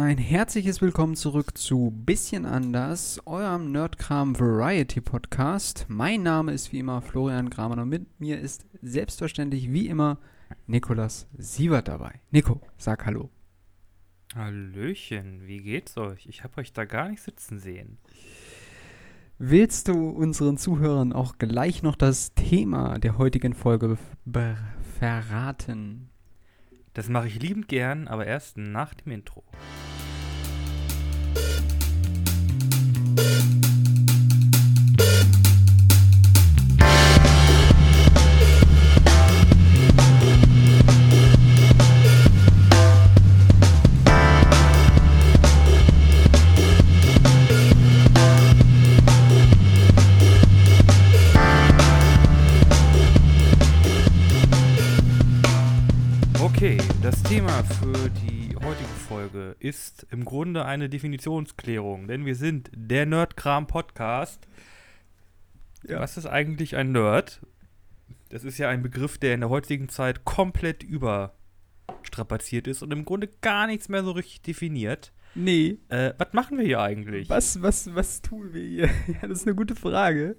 Ein herzliches Willkommen zurück zu Bisschen anders, eurem Nerdkram Variety Podcast. Mein Name ist wie immer Florian Kramer und mit mir ist selbstverständlich wie immer Nikolas Sievert dabei. Nico, sag Hallo. Hallöchen, wie geht's euch? Ich habe euch da gar nicht sitzen sehen. Willst du unseren Zuhörern auch gleich noch das Thema der heutigen Folge verraten? Das mache ich liebend gern, aber erst nach dem Intro. thank you ist im Grunde eine Definitionsklärung, denn wir sind der Nerdkram-Podcast. Ja. Was ist eigentlich ein Nerd? Das ist ja ein Begriff, der in der heutigen Zeit komplett überstrapaziert ist und im Grunde gar nichts mehr so richtig definiert. Nee. Äh, was machen wir hier eigentlich? Was, was, was tun wir hier? ja, das ist eine gute Frage.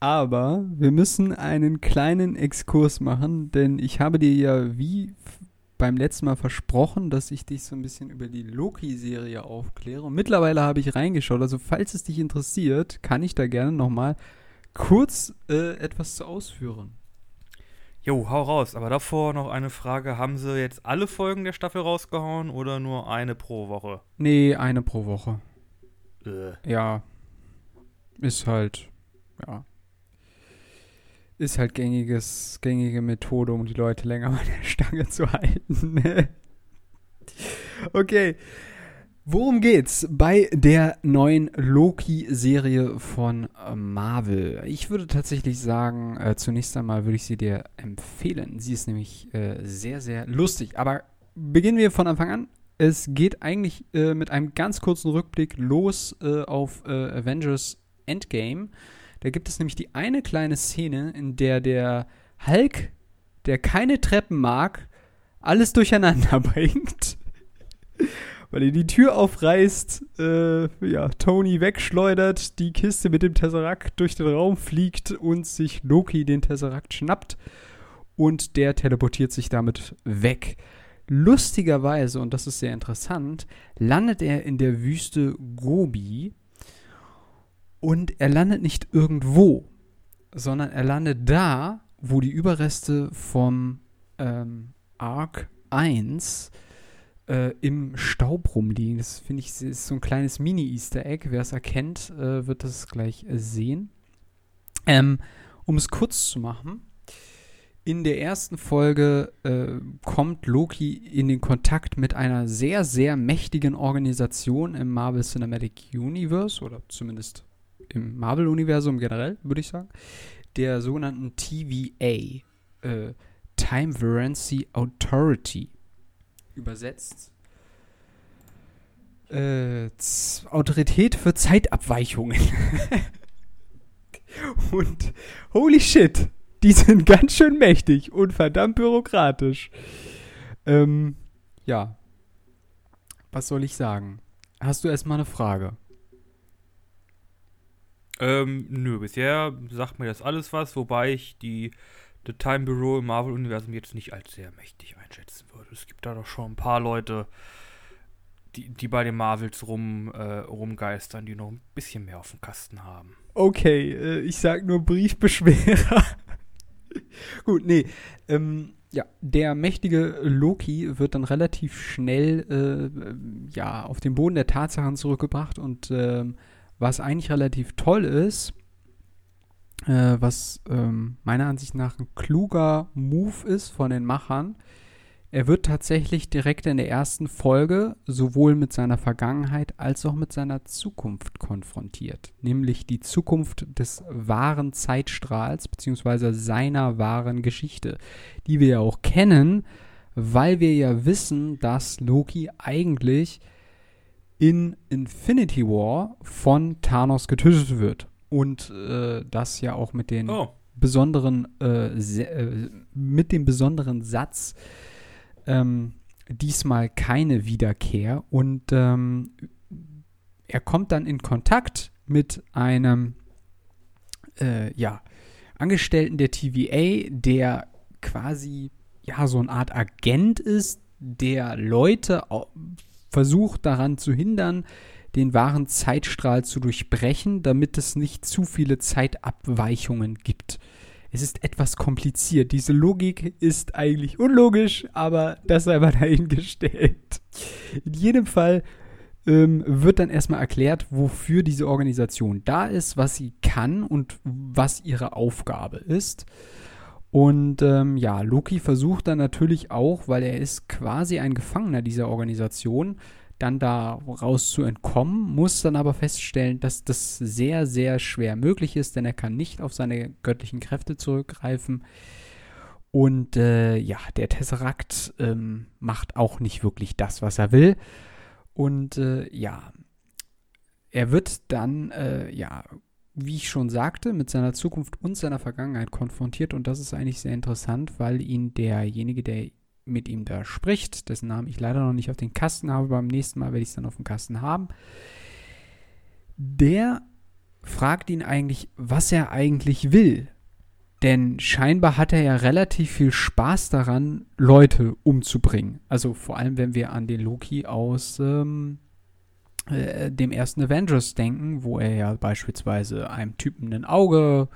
Aber wir müssen einen kleinen Exkurs machen, denn ich habe dir ja wie beim letzten Mal versprochen, dass ich dich so ein bisschen über die Loki-Serie aufkläre. Und mittlerweile habe ich reingeschaut. Also falls es dich interessiert, kann ich da gerne noch mal kurz äh, etwas zu ausführen. Jo, hau raus. Aber davor noch eine Frage. Haben sie jetzt alle Folgen der Staffel rausgehauen oder nur eine pro Woche? Nee, eine pro Woche. Äh. Ja. Ist halt, ja ist halt gängiges, gängige Methode, um die Leute länger an der Stange zu halten. okay. Worum geht's bei der neuen Loki-Serie von äh, Marvel? Ich würde tatsächlich sagen, äh, zunächst einmal würde ich sie dir empfehlen. Sie ist nämlich äh, sehr, sehr lustig. Aber beginnen wir von Anfang an. Es geht eigentlich äh, mit einem ganz kurzen Rückblick los äh, auf äh, Avengers Endgame. Da gibt es nämlich die eine kleine Szene, in der der Hulk, der keine Treppen mag, alles durcheinander bringt. Weil er die Tür aufreißt, äh, ja, Tony wegschleudert, die Kiste mit dem Tesseract durch den Raum fliegt und sich Loki den Tesseract schnappt und der teleportiert sich damit weg. Lustigerweise, und das ist sehr interessant, landet er in der Wüste Gobi, und er landet nicht irgendwo, sondern er landet da, wo die Überreste vom ähm, Arc 1 äh, im Staub rumliegen. Das finde ich ist so ein kleines Mini-Easter Egg. Wer es erkennt, äh, wird das gleich äh, sehen. Ähm, um es kurz zu machen, in der ersten Folge äh, kommt Loki in den Kontakt mit einer sehr, sehr mächtigen Organisation im Marvel Cinematic Universe oder zumindest im Marvel-Universum generell, würde ich sagen, der sogenannten TVA, äh, Time Varancy Authority, übersetzt. Äh, Autorität für Zeitabweichungen. und holy shit, die sind ganz schön mächtig und verdammt bürokratisch. Ähm, ja. Was soll ich sagen? Hast du erstmal eine Frage? Ähm, nö, bisher sagt mir das alles was, wobei ich die The Time Bureau im Marvel-Universum jetzt nicht als sehr mächtig einschätzen würde. Es gibt da doch schon ein paar Leute, die, die bei den Marvels rum, äh, rumgeistern, die noch ein bisschen mehr auf dem Kasten haben. Okay, äh, ich sag nur Briefbeschwerer. Gut, nee. Ähm, ja, der mächtige Loki wird dann relativ schnell äh, ja, auf den Boden der Tatsachen zurückgebracht und ähm, was eigentlich relativ toll ist, äh, was ähm, meiner Ansicht nach ein kluger Move ist von den Machern. Er wird tatsächlich direkt in der ersten Folge sowohl mit seiner Vergangenheit als auch mit seiner Zukunft konfrontiert, nämlich die Zukunft des wahren Zeitstrahls bzw. seiner wahren Geschichte, die wir ja auch kennen, weil wir ja wissen, dass Loki eigentlich in Infinity War von Thanos getötet wird. Und äh, das ja auch mit den oh. besonderen, äh, äh, mit dem besonderen Satz, ähm, diesmal keine Wiederkehr und ähm, er kommt dann in Kontakt mit einem äh, ja, Angestellten der TVA, der quasi ja so eine Art Agent ist, der Leute versucht daran zu hindern, den wahren Zeitstrahl zu durchbrechen, damit es nicht zu viele Zeitabweichungen gibt. Es ist etwas kompliziert. Diese Logik ist eigentlich unlogisch, aber das sei mal dahingestellt. In jedem Fall ähm, wird dann erstmal erklärt, wofür diese Organisation da ist, was sie kann und was ihre Aufgabe ist. Und ähm, ja, Loki versucht dann natürlich auch, weil er ist quasi ein Gefangener dieser Organisation, dann da raus zu entkommen, muss dann aber feststellen, dass das sehr, sehr schwer möglich ist, denn er kann nicht auf seine göttlichen Kräfte zurückgreifen. Und äh, ja, der Tesseract ähm, macht auch nicht wirklich das, was er will. Und äh, ja, er wird dann, äh, ja, wie ich schon sagte, mit seiner Zukunft und seiner Vergangenheit konfrontiert. Und das ist eigentlich sehr interessant, weil ihn derjenige, der mit ihm da spricht, dessen Namen ich leider noch nicht auf den Kasten habe, beim nächsten Mal werde ich es dann auf dem Kasten haben, der fragt ihn eigentlich, was er eigentlich will. Denn scheinbar hat er ja relativ viel Spaß daran, Leute umzubringen. Also vor allem, wenn wir an den Loki aus ähm, äh, dem ersten Avengers denken, wo er ja beispielsweise einem Typen ein Auge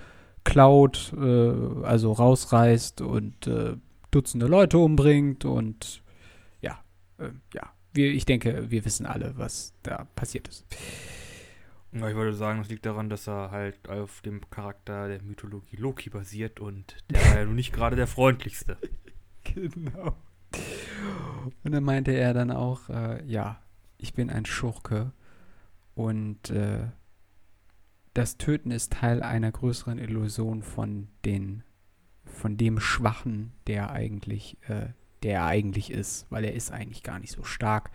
klaut, äh, also rausreißt und äh, Dutzende Leute umbringt und ja, äh, ja, wir, ich denke, wir wissen alle, was da passiert ist. Ja, ich würde sagen, das liegt daran, dass er halt auf dem Charakter der Mythologie Loki basiert und der war ja nun nicht gerade der freundlichste. Genau. Und dann meinte er dann auch, äh, ja, ich bin ein Schurke und äh, das Töten ist Teil einer größeren Illusion von den von dem Schwachen, der eigentlich, äh, der er eigentlich ist, weil er ist eigentlich gar nicht so stark,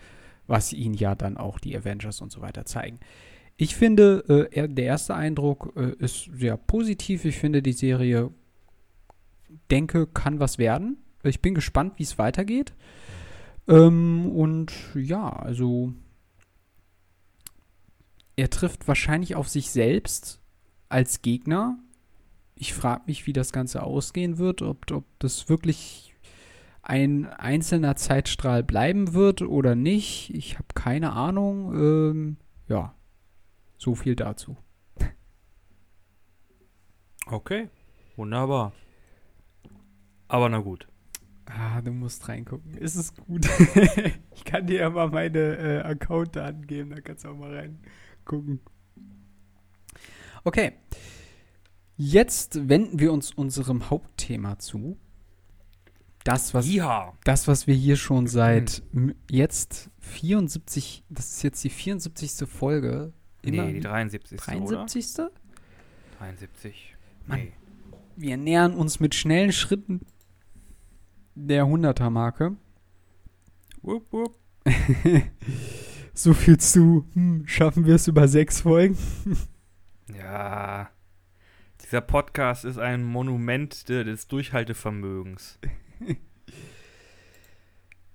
was ihn ja dann auch die Avengers und so weiter zeigen. Ich finde, äh, der erste Eindruck äh, ist sehr positiv. Ich finde, die Serie, denke, kann was werden. Ich bin gespannt, wie es weitergeht. Ähm, und ja, also er trifft wahrscheinlich auf sich selbst als Gegner, ich frage mich, wie das Ganze ausgehen wird, ob, ob das wirklich ein einzelner Zeitstrahl bleiben wird oder nicht. Ich habe keine Ahnung. Ähm, ja, so viel dazu. Okay, wunderbar. Aber na gut. Ah, du musst reingucken. Ist es gut? ich kann dir ja mal meine äh, Account-Daten geben, da kannst du auch mal reingucken. Okay. Jetzt wenden wir uns unserem Hauptthema zu. Das, was, ja. das, was wir hier schon seit jetzt 74, das ist jetzt die 74. Folge. Immer nee, die 73. 73. Oder? 73. Mann, nee. Wir nähern uns mit schnellen Schritten der 100er-Marke. Wupp, wupp. so viel zu, hm, schaffen wir es über sechs Folgen? ja. Dieser Podcast ist ein Monument des Durchhaltevermögens.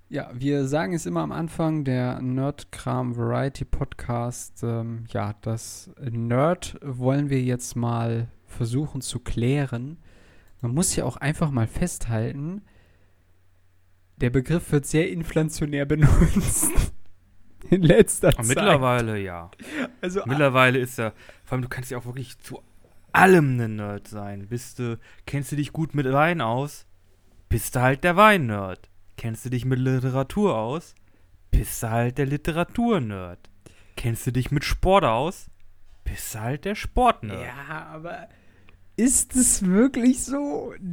Ja, wir sagen es immer am Anfang, der Nerdkram Variety Podcast. Ähm, ja, das Nerd wollen wir jetzt mal versuchen zu klären. Man muss ja auch einfach mal festhalten, der Begriff wird sehr inflationär benutzt. In letzter Zeit. Mittlerweile ja. Also, Mittlerweile ist er, vor allem du kannst ja auch wirklich zu allem ein Nerd sein. Bist du, kennst du dich gut mit Wein aus? Bist du halt der Wein-Nerd. Kennst du dich mit Literatur aus? Bist du halt der Literatur-Nerd. Kennst du dich mit Sport aus? Bist du halt der Sport-Nerd. Ja, aber ist es wirklich so?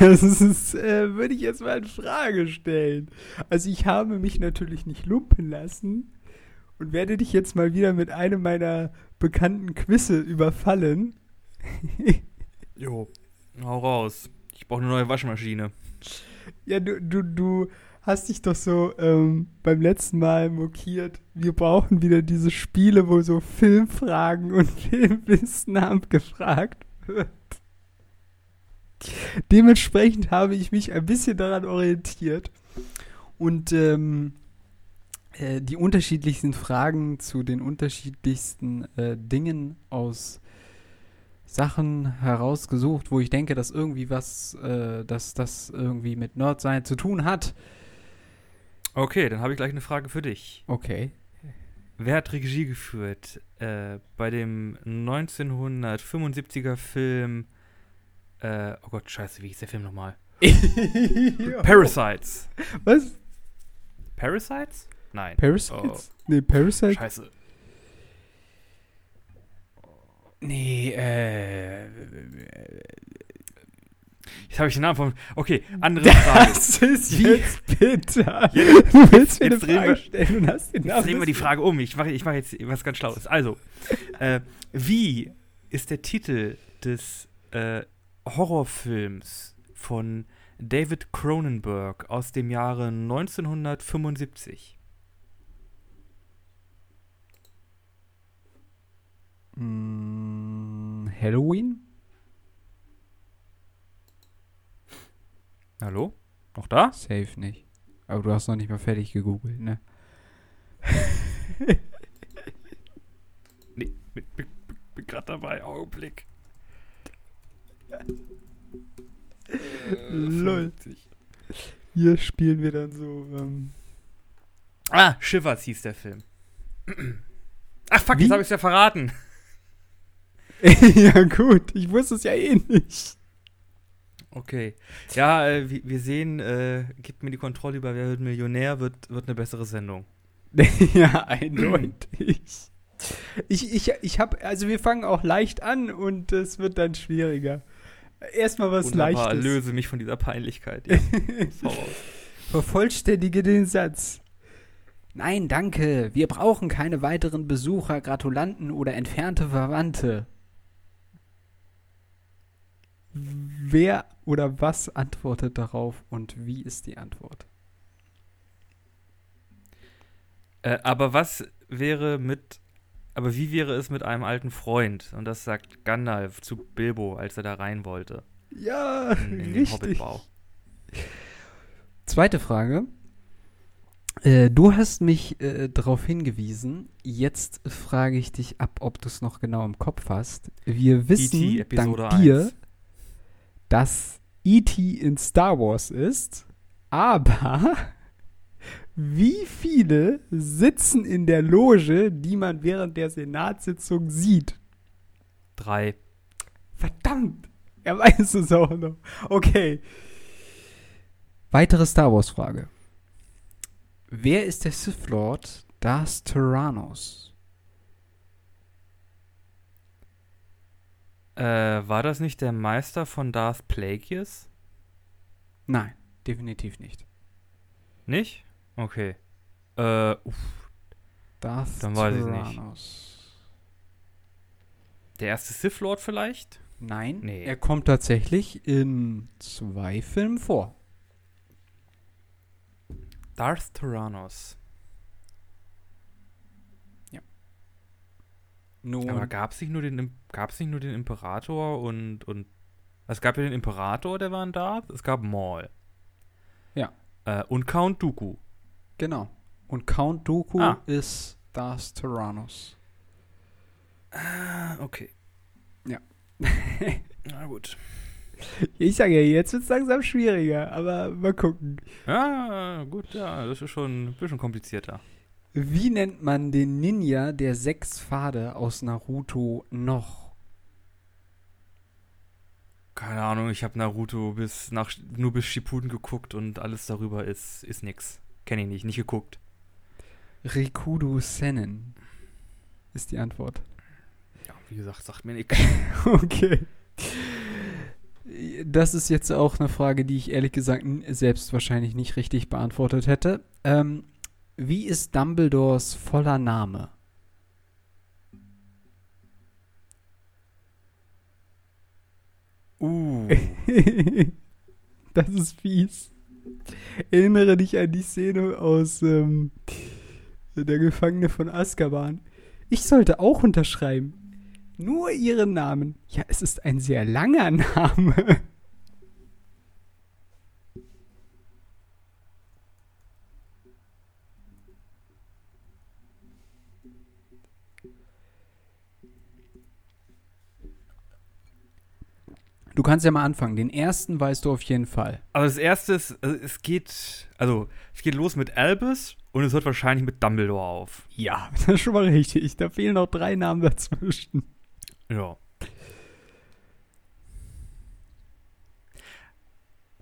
Das ist, äh, würde ich jetzt mal in Frage stellen. Also ich habe mich natürlich nicht lumpen lassen und werde dich jetzt mal wieder mit einem meiner bekannten Quizze überfallen. jo, hau raus. Ich brauche eine neue Waschmaschine. Ja, du, du, du hast dich doch so ähm, beim letzten Mal mokiert. Wir brauchen wieder diese Spiele, wo so Filmfragen und Filmwissen abgefragt. Dementsprechend habe ich mich ein bisschen daran orientiert Und ähm, äh, die unterschiedlichsten Fragen zu den unterschiedlichsten äh, Dingen aus Sachen herausgesucht, wo ich denke, dass irgendwie was, äh, dass das irgendwie mit Nerdsein zu tun hat. Okay, dann habe ich gleich eine Frage für dich. Okay. Wer hat Regie geführt äh, bei dem 1975er Film? Äh, oh Gott, scheiße, wie hieß der Film nochmal? Parasites. Was? Parasites? Nein. Parasites? Nee, Parasites? Scheiße. Nee, äh. Jetzt habe ich den Namen von. Okay, andere Frage. Das ist Wie- jetzt bitter. Jetzt- du willst mir eine jetzt Frage wir- stellen und hast den Jetzt Namen drehen wir die Frage um. Ich mache ich mach jetzt was ganz Schlaues. Also, äh, wie ist der Titel des äh, Horrorfilms von David Cronenberg aus dem Jahre 1975? Mm, Halloween? Hallo? Noch da? Safe nicht. Aber du hast noch nicht mal fertig gegoogelt, ne? Nee, bin, bin, bin gerade dabei. Augenblick. Lol. Hier spielen wir dann so, ähm. Ah, Shivers hieß der Film. Ach fuck, Wie? jetzt habe ich es ja verraten. ja, gut. Ich wusste es ja eh nicht. Okay. Ja, äh, wir, sehen, äh, gibt mir die Kontrolle über Wer wird Millionär, wird, wird eine bessere Sendung. ja, eindeutig. Ich, ich, ich hab, also wir fangen auch leicht an und es wird dann schwieriger. Erstmal was Wunderbar, Leichtes. löse mich von dieser Peinlichkeit. Ja. Vervollständige den Satz. Nein, danke. Wir brauchen keine weiteren Besucher, Gratulanten oder entfernte Verwandte. Wer oder was antwortet darauf und wie ist die Antwort? äh, aber was wäre mit, aber wie wäre es mit einem alten Freund? Und das sagt Gandalf zu Bilbo, als er da rein wollte. Ja, In, in richtig. Zweite Frage. Äh, du hast mich äh, darauf hingewiesen. Jetzt frage ich dich ab, ob du es noch genau im Kopf hast. Wir wissen. E dank dir, 1. dass E.T. in Star Wars ist, aber wie viele sitzen in der Loge, die man während der Senatssitzung sieht? Drei. Verdammt! Er weiß es auch noch. Okay. Weitere Star Wars-Frage. Wer ist der Sith Lord Darth Tyrannos? Äh, war das nicht der Meister von Darth Plagueis? Nein, definitiv nicht. Nicht? Okay. Äh, uff, Darth Dann weiß ich's nicht. Tyrannos. der erste Sith Lord vielleicht? Nein, Nee. er kommt tatsächlich in zwei Filmen vor. Darth Tyrannos. Nun, Aber gab es nicht nur den gab's nicht nur den Imperator und und es gab ja den Imperator, der war ein Darth, es gab Maul. Ja. Äh, und Count Dooku. genau. Und Count Dooku Ah. ist Darth Tyrannos. Ah, okay. Ja. Na gut. Ich sage ja, jetzt wird es langsam schwieriger, aber mal gucken. Ja, gut, ja, das ist schon ein bisschen komplizierter. Wie nennt man den Ninja der sechs Pfade aus Naruto noch? Keine Ahnung, ich habe Naruto bis nach nur bis Shippuden geguckt und alles darüber ist ist nix. Kenne ich nicht, nicht geguckt. Rikudo Sennen ist die Antwort. Ja, wie gesagt, sagt mir nichts. Okay. Das ist jetzt auch eine Frage, die ich ehrlich gesagt selbst wahrscheinlich nicht richtig beantwortet hätte. Ähm, wie ist Dumbledores voller Name? Uh. das ist fies. Erinnere dich an die Szene aus ähm, Der Gefangene von Azkaban. Ich sollte auch unterschreiben. Nur ihren Namen. Ja, es ist ein sehr langer Name. Du kannst ja mal anfangen. Den ersten weißt du auf jeden Fall. Also das erste ist, also es geht, also es geht los mit Albus und es hört wahrscheinlich mit Dumbledore auf. Ja, das ist schon mal richtig. Da fehlen noch drei Namen dazwischen. Ja.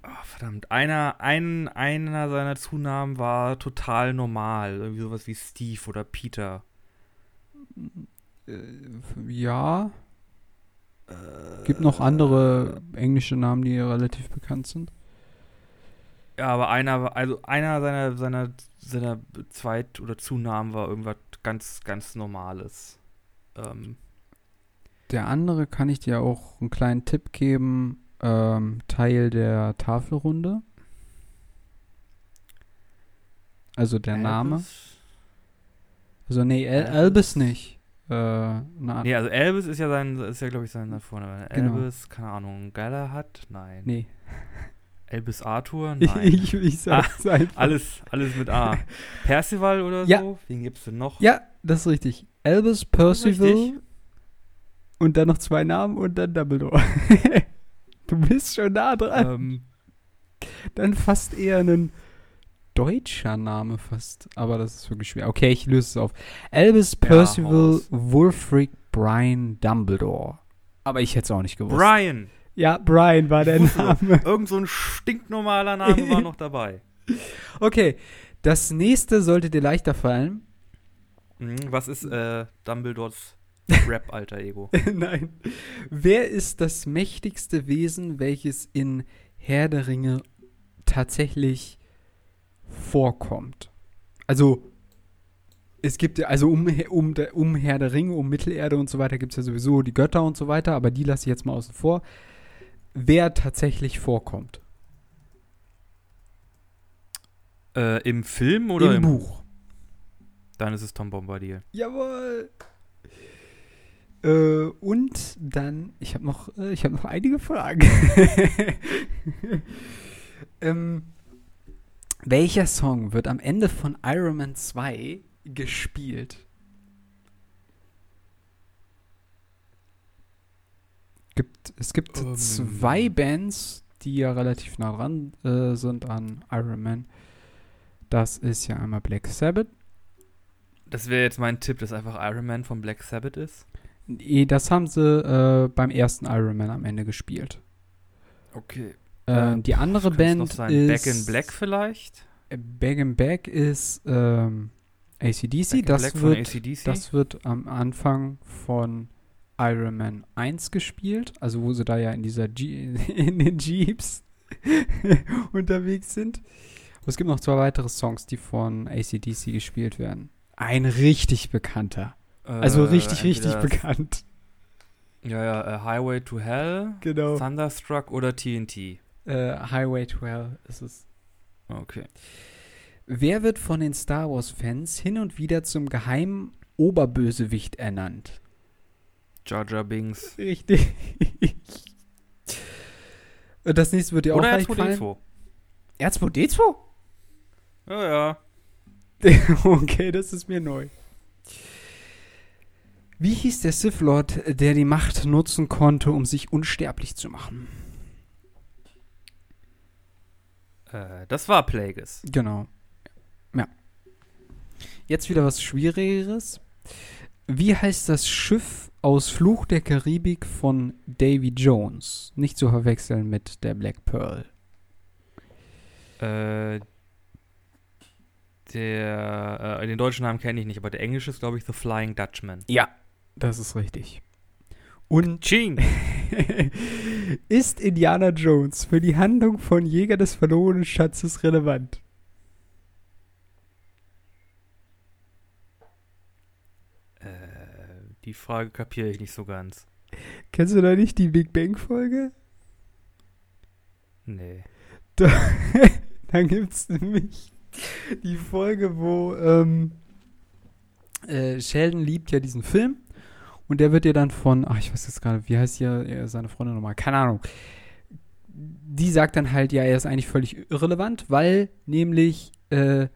Oh, verdammt, einer, ein, einer seiner Zunamen war total normal. Irgendwie sowas wie Steve oder Peter. Äh, ja. Gibt noch andere englische Namen, die relativ bekannt sind. Ja, aber einer, also einer seiner, seiner, seiner Zweit- oder Zunamen war irgendwas ganz, ganz Normales. Ähm, Der andere kann ich dir auch einen kleinen Tipp geben. Ähm, Teil der Tafelrunde. Also der Name. Albus? Also nee, El Albus? Albus nicht. Äh, na, Nee, also Elvis ist ja sein, ist ja glaube ich sein vorne. Genau. Elvis, keine Ahnung, Galahad? Nein. nee. Elvis Arthur? Nein. ich, ich sag's einfach. alles, alles mit A. Percival oder Ja. so? Wen gibt's denn noch? Ja, das ist richtig. Albus Percival Richtig. und dann noch zwei Namen und dann Dumbledore. du bist schon nah dran. Ähm, Dann fast eher ein deutscher Name fast. Aber das ist wirklich schwer. Okay, ich löse es auf. Albus Percival raus. Wulfric Brian Dumbledore. Aber ich hätte es auch nicht gewusst. Brian. ja, Brian war der Name. Irgend so ein stinknormaler Name war noch dabei. Okay, das nächste sollte dir leichter fallen. Mhm, was ist äh, Dumbledores Rap-Alter-Ego? Nein. Wer ist das mächtigste Wesen, welches in Herr der Ringe tatsächlich vorkommt? Also, es gibt ja, also um, um, der- um Herr der Ringe, um Mittelerde und so weiter gibt es ja sowieso die Götter und so weiter, aber die lasse ich jetzt mal außen vor. Wer tatsächlich vorkommt? äh, Im Film oder Im im, Buch. Dann ist es Tom Bombadil. Jawohl. Äh, und dann, ich habe noch, äh, ich habe noch einige Fragen. ähm, welcher Song wird am Ende von Iron Man 2 gespielt? Gibt, es gibt Ähm. zwei Bands, die ja relativ nah dran äh, sind an Iron Man. Das ist ja einmal Black Sabbath. Das wäre jetzt mein Tipp, dass einfach Iron Man von Black Sabbath ist. Nee, das haben sie äh, beim ersten Iron Man am Ende gespielt. Okay. Ähm, die andere Band noch sein ist Back in Black vielleicht? Äh, Back in Back ist ähm, ACDC. Back Das Black wird, AC/DC? das wird am Anfang von Iron Man 1 gespielt, also wo sie da ja in dieser G in den Jeeps unterwegs sind. Aber es gibt noch zwei weitere Songs, die von ACDC gespielt werden. Ein richtig bekannter. Also Äh, richtig, richtig entweder- bekannt. Ja, ja, äh, Highway to Hell, Genau. Thunderstruck oder TNT. Äh, Highway to Hell ist es. Okay. Wer wird von den Star Wars-Fans hin und wieder zum geheimen Oberbösewicht ernannt? Jar Jar Binks. Richtig. Und das nächste wird dir auch Oder leicht fallen. R2D2. R2D2? Ja, ja. okay, das ist mir neu. Wie hieß der Sith Lord, der die Macht nutzen konnte, um sich unsterblich zu machen? Äh, das war Plagueis. Genau. Ja. Jetzt wieder was Schwierigeres. Wie heißt das Schiff aus Fluch der Karibik von Davy Jones? Nicht zu verwechseln mit der Black Pearl. Äh, der, äh, den deutschen Namen kenne ich nicht, aber der englische ist, glaube ich, The Flying Dutchman. Ja, das ist richtig. Und Ching! ist Indiana Jones für die Handlung von Jäger des verlorenen Schatzes relevant? äh, die Frage kapiere ich nicht so ganz. Kennst du da nicht die Big Bang Folge? Nee. Dann gibt es nämlich die Folge, wo ähm, äh, Sheldon liebt ja diesen Film und der wird ja dann von, ach ich weiß jetzt gerade, wie heißt hier äh, seine Freundin nochmal, keine Ahnung. Die sagt dann halt, ja, er ist eigentlich völlig irrelevant, weil nämlich äh,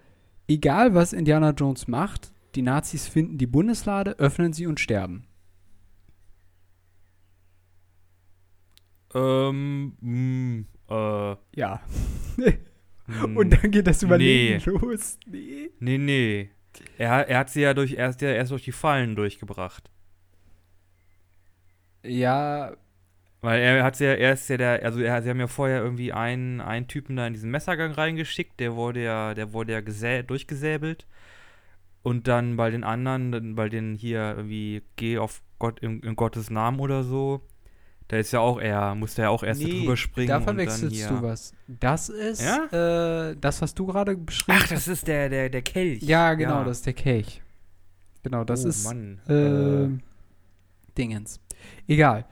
egal was Indiana Jones macht, die Nazis finden die Bundeslade, öffnen sie und sterben. Ähm, mh, äh, Ja. mh, Und dann geht das Überlegen nee. los. Nee. Nee, nee. Er, er hat sie ja durch, er ist ja erst durch die Fallen durchgebracht. Ja, Weil er hat ja, er ist ja der, also er, sie haben ja vorher irgendwie einen, einen Typen da in diesen Messergang reingeschickt, der wurde ja, der wurde ja gesä durchgesäbelt. Und dann bei den anderen, dann bei den hier irgendwie, geh auf Gott, in, in Gottes Namen oder so, da ist ja auch er, musste ja auch erst nee, drüber springen. da verwechselst du was. Das ist Ja? äh, das, was du gerade beschrieben Ach, das ist der, der, der Kelch. Ja, genau, das ist der Kelch. Genau, das oh, ist Mann. äh, Dingens. Egal.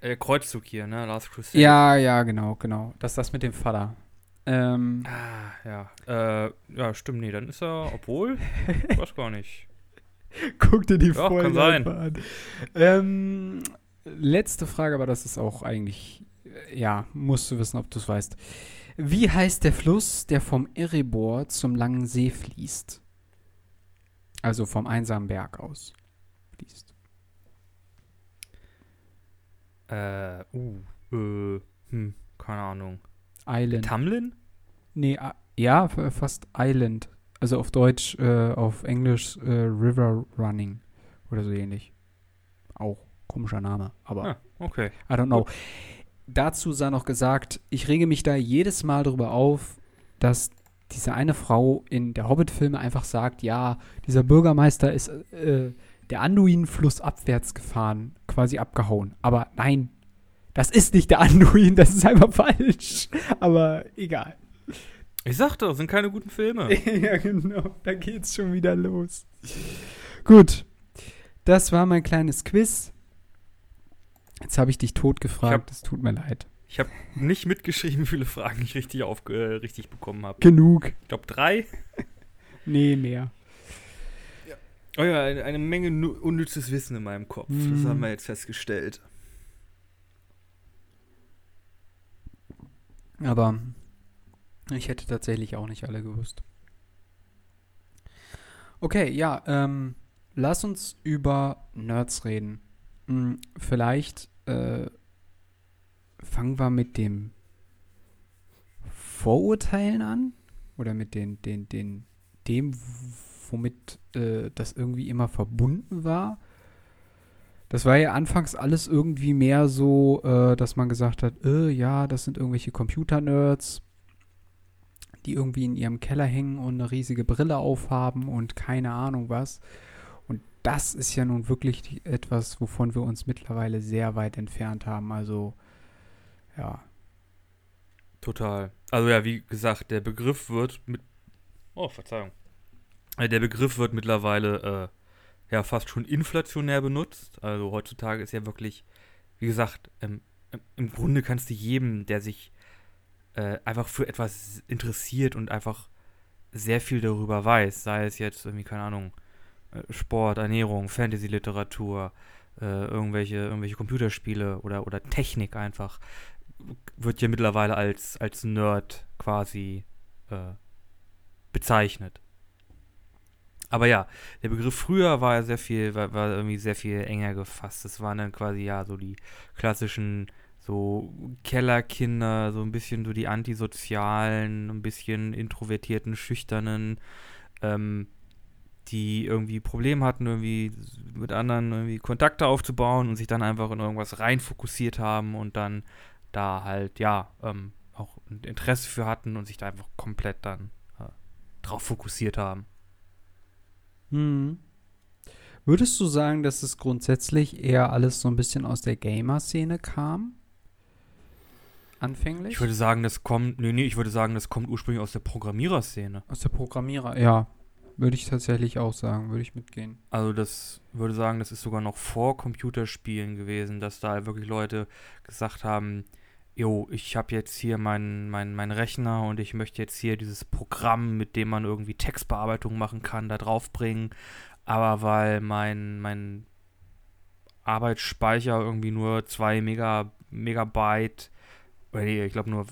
äh, Kreuzzug hier, ne? Last Crusade. Ja, ja, genau, genau. Das ist das mit dem Vater. Ähm, Ah, ja. Äh, ja, stimmt, nee, dann ist er, obwohl, ich weiß gar nicht. guck dir die Ja, Folge kann sein. an. Ähm, letzte Frage, aber das ist auch eigentlich, äh, ja, musst du wissen, ob du es weißt. Wie heißt der Fluss, der vom Erebor zum Langen See fließt? Also vom einsamen Berg aus fließt. Äh, uh, äh, hm, keine Ahnung. Island. Tamlin? Nee, ja, fast Island. Also auf Deutsch, äh, auf Englisch äh, River Running oder so ähnlich. Auch komischer Name, aber Ah, okay. I don't know. Dazu sei noch gesagt, ich rege mich da jedes Mal darüber auf, dass diese eine Frau in der Hobbit-Filme einfach sagt, ja, dieser Bürgermeister ist äh, der Anduin flussabwärts gefahren, quasi abgehauen. Aber nein, das ist nicht der Anduin, das ist einfach falsch. Aber egal. Ich sag doch, sind keine guten Filme. ja, genau. Da geht's schon wieder los. Gut. Das war mein kleines Quiz. Jetzt habe ich dich tot gefragt. Es tut mir leid. Ich habe nicht mitgeschrieben, wie viele Fragen ich richtig, auf, äh, richtig bekommen habe. Genug. Ich glaube drei. Nee, mehr. Oh ja, eine, eine Menge unnützes Wissen in meinem Kopf. Das Mhm. haben wir jetzt festgestellt. Aber ich hätte tatsächlich auch nicht alle gewusst. Okay, ja, ähm, lass uns über Nerds reden. Hm, vielleicht äh, fangen wir mit dem Vorurteilen an oder mit den, den, den, dem, womit äh, das irgendwie immer verbunden war. Das war ja anfangs alles irgendwie mehr so, äh, dass man gesagt hat, äh, ja, das sind irgendwelche Computer-Nerds, die irgendwie in ihrem Keller hängen und eine riesige Brille aufhaben und keine Ahnung was. Und das ist ja nun wirklich etwas, wovon wir uns mittlerweile sehr weit entfernt haben. Also, ja. Total. Also ja, wie gesagt, der Begriff wird mit. Oh, Verzeihung. Äh, Der Begriff wird mittlerweile äh, ja fast schon inflationär benutzt. Also heutzutage ist ja wirklich, wie gesagt, ähm, im- Grunde kannst du jedem, der sich äh, einfach für etwas interessiert und einfach sehr viel darüber weiß, sei es jetzt irgendwie, keine Ahnung, äh, Sport, Ernährung, Fantasy-Literatur, äh, irgendwelche, irgendwelche Computerspiele oder, oder Technik einfach, wird ja mittlerweile als, als Nerd quasi äh, bezeichnet. Aber ja, der Begriff früher war ja sehr viel, war, war irgendwie sehr viel enger gefasst. Das waren dann quasi ja so die klassischen so Kellerkinder, so ein bisschen so die antisozialen, ein bisschen introvertierten, schüchternen, ähm, die irgendwie Probleme hatten, irgendwie mit anderen irgendwie Kontakte aufzubauen und sich dann einfach in irgendwas rein fokussiert haben und dann da halt, ja, ähm, auch Interesse für hatten und sich da einfach komplett dann äh, drauf fokussiert haben. Hm. Würdest du sagen, dass es grundsätzlich eher alles so ein bisschen aus der Gamer-Szene kam? Anfänglich? Ich würde sagen, das kommt, nee, nee, ich würde sagen, das kommt ursprünglich aus der Programmiererszene. aus der Programmierer, ja. Würde ich tatsächlich auch sagen, würde ich mitgehen. Also das würde sagen, das ist sogar noch vor Computerspielen gewesen, dass da wirklich Leute gesagt haben, jo, ich habe jetzt hier meinen mein, mein Rechner und ich möchte jetzt hier dieses Programm, mit dem man irgendwie Textbearbeitung machen kann, da draufbringen. Aber weil mein, mein Arbeitsspeicher irgendwie nur 2 Mega, Megabyte, oder nee, ich glaube nur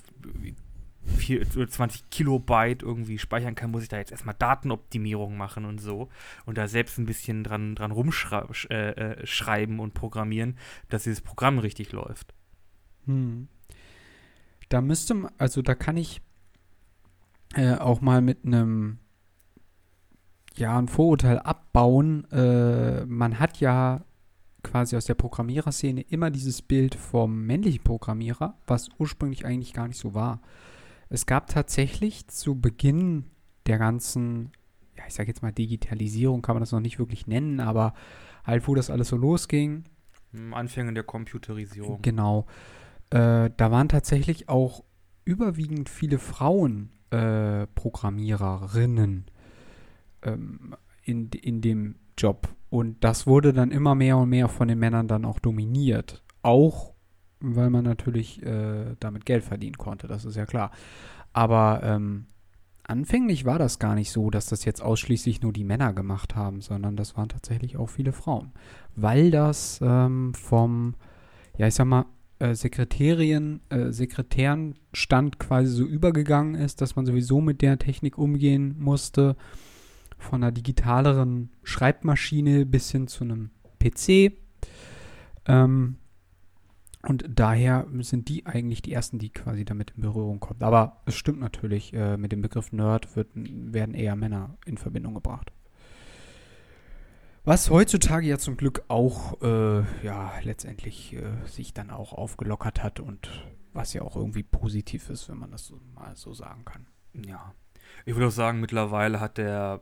4, 20 Kilobyte irgendwie speichern kann, muss ich da jetzt erstmal Datenoptimierung machen und so. Und da selbst ein bisschen dran, dran rumschreiben äh, äh, und programmieren, dass dieses Programm richtig läuft. Hm. Da müsste, man- also da kann ich äh, auch mal mit einem, ja, ein Vorurteil abbauen. Äh, man hat ja quasi aus der Programmiererszene immer dieses Bild vom männlichen Programmierer, was ursprünglich eigentlich gar nicht so war. Es gab tatsächlich zu Beginn der ganzen, ja, ich sag jetzt mal Digitalisierung, kann man das noch nicht wirklich nennen, aber halt, wo das alles so losging, Anfängen der Computerisierung. Genau. Äh, da waren tatsächlich auch überwiegend viele Frauen äh, Programmiererinnen ähm, in, in dem Job. Und das wurde dann immer mehr und mehr von den Männern dann auch dominiert. Auch weil man natürlich äh, damit Geld verdienen konnte, das ist ja klar. Aber ähm, anfänglich war das gar nicht so, dass das jetzt ausschließlich nur die Männer gemacht haben, sondern das waren tatsächlich auch viele Frauen. Weil das ähm, vom, ja, ich sag mal, äh, Sekretärin, äh, Sekretärenstand quasi so übergegangen ist, dass man sowieso mit der Technik umgehen musste. Von einer digitaleren Schreibmaschine bis hin zu einem PC. Ähm, und daher sind die eigentlich die ersten, die quasi damit in Berührung kommen. Aber es stimmt natürlich, äh, mit dem Begriff Nerd wird, werden eher Männer in Verbindung gebracht. Was heutzutage ja zum Glück auch, äh, ja, letztendlich äh, sich dann auch aufgelockert hat und was ja auch irgendwie positiv ist, wenn man das so, mal so sagen kann. Ja. Ich würde auch sagen, mittlerweile hat der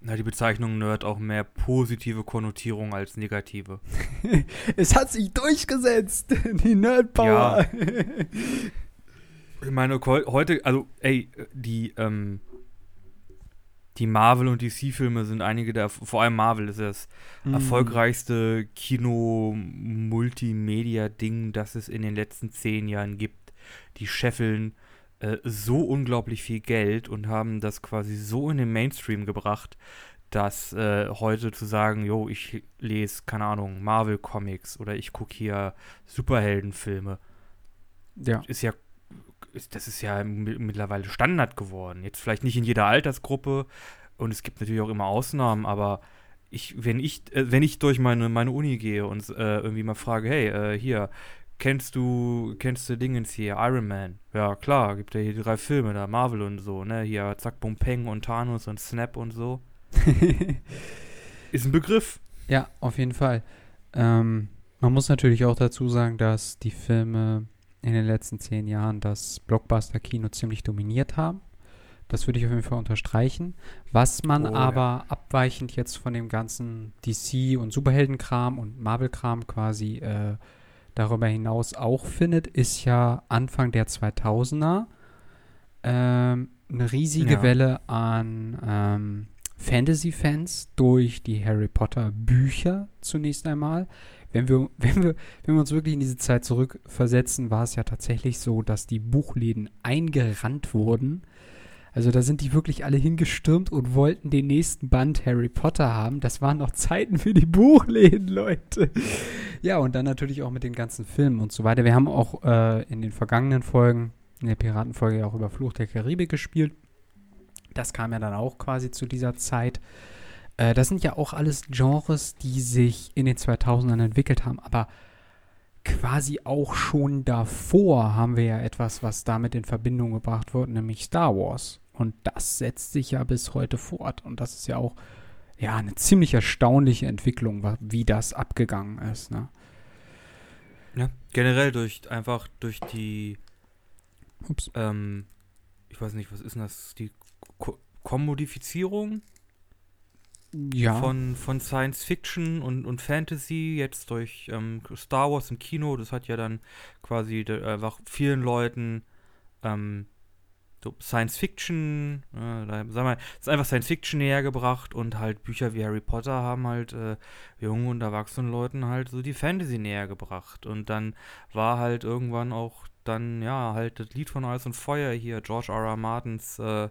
na, die Bezeichnung Nerd auch mehr positive Konnotierung als negative. es hat sich durchgesetzt, die Nerdpower. Ich meine, heu- heute, also, ey, die, ähm, die Marvel- und DC-Filme sind einige der, vor allem Marvel ist das Mhm. erfolgreichste Kino-Multimedia-Ding, das es in den letzten zehn Jahren gibt. Die scheffeln äh, so unglaublich viel Geld und haben das quasi so in den Mainstream gebracht, dass äh, heute zu sagen, jo, ich lese, keine Ahnung, Marvel-Comics oder ich gucke hier Superheldenfilme, Ja. ist ja, ist, das ist ja mi- mittlerweile Standard geworden. Jetzt vielleicht nicht in jeder Altersgruppe und es gibt natürlich auch immer Ausnahmen, aber ich, wenn ich, äh, wenn ich durch meine, meine Uni gehe und äh, irgendwie mal frage, hey, äh, hier, kennst du, kennst du Dingens hier, Iron Man? Ja, klar, gibt ja hier drei Filme da, Marvel und so, ne? Hier, Zack, Bum, Peng und Thanos und Snap und so. Ist ein Begriff. Ja, auf jeden Fall. Ähm, man muss natürlich auch dazu sagen, dass die Filme in den letzten zehn Jahren das Blockbuster-Kino ziemlich dominiert haben. Das würde ich auf jeden Fall unterstreichen. Was man Oh, ja. aber abweichend jetzt von dem ganzen DC- und Superheldenkram und Marvel-Kram quasi äh, darüber hinaus auch findet, ist ja Anfang der 2000er ähm, eine riesige Ja. Welle an ähm, Fantasy-Fans durch die Harry Potter-Bücher zunächst einmal. Wenn wir, wenn, wir, wenn wir uns wirklich in diese Zeit zurückversetzen, war es ja tatsächlich so, dass die Buchläden eingerannt wurden. Also da sind die wirklich alle hingestürmt und wollten den nächsten Band Harry Potter haben. Das waren noch Zeiten für die Buchläden, Leute. Ja, und dann natürlich auch mit den ganzen Filmen und so weiter. Wir haben auch äh, in den vergangenen Folgen, in der Piratenfolge ja auch über Fluch der Karibik gespielt. Das kam ja dann auch quasi zu dieser Zeit. Äh, das sind ja auch alles Genres, die sich in den 2000ern entwickelt haben, aber quasi auch schon davor haben wir ja etwas, was damit in Verbindung gebracht wird, nämlich Star Wars. Und das setzt sich ja bis heute fort. Und das ist ja auch ja eine ziemlich erstaunliche Entwicklung, wie das abgegangen ist. Ne? Ja, generell durch, einfach durch die, Ups. ähm, ich weiß nicht, was ist denn das, die Ko Kommodifizierung Ja. von, von Science Fiction und, und Fantasy, jetzt durch ähm, Star Wars im Kino, das hat ja dann quasi einfach vielen Leuten ähm, so Science Fiction, äh, da, sag mal, ist einfach Science Fiction näher gebracht und halt Bücher wie Harry Potter haben halt äh, jungen und erwachsenen Leuten halt so die Fantasy näher gebracht. Und dann war halt irgendwann auch dann, ja, halt das Lied von Eis und Feuer hier, George R. R. Martins, äh,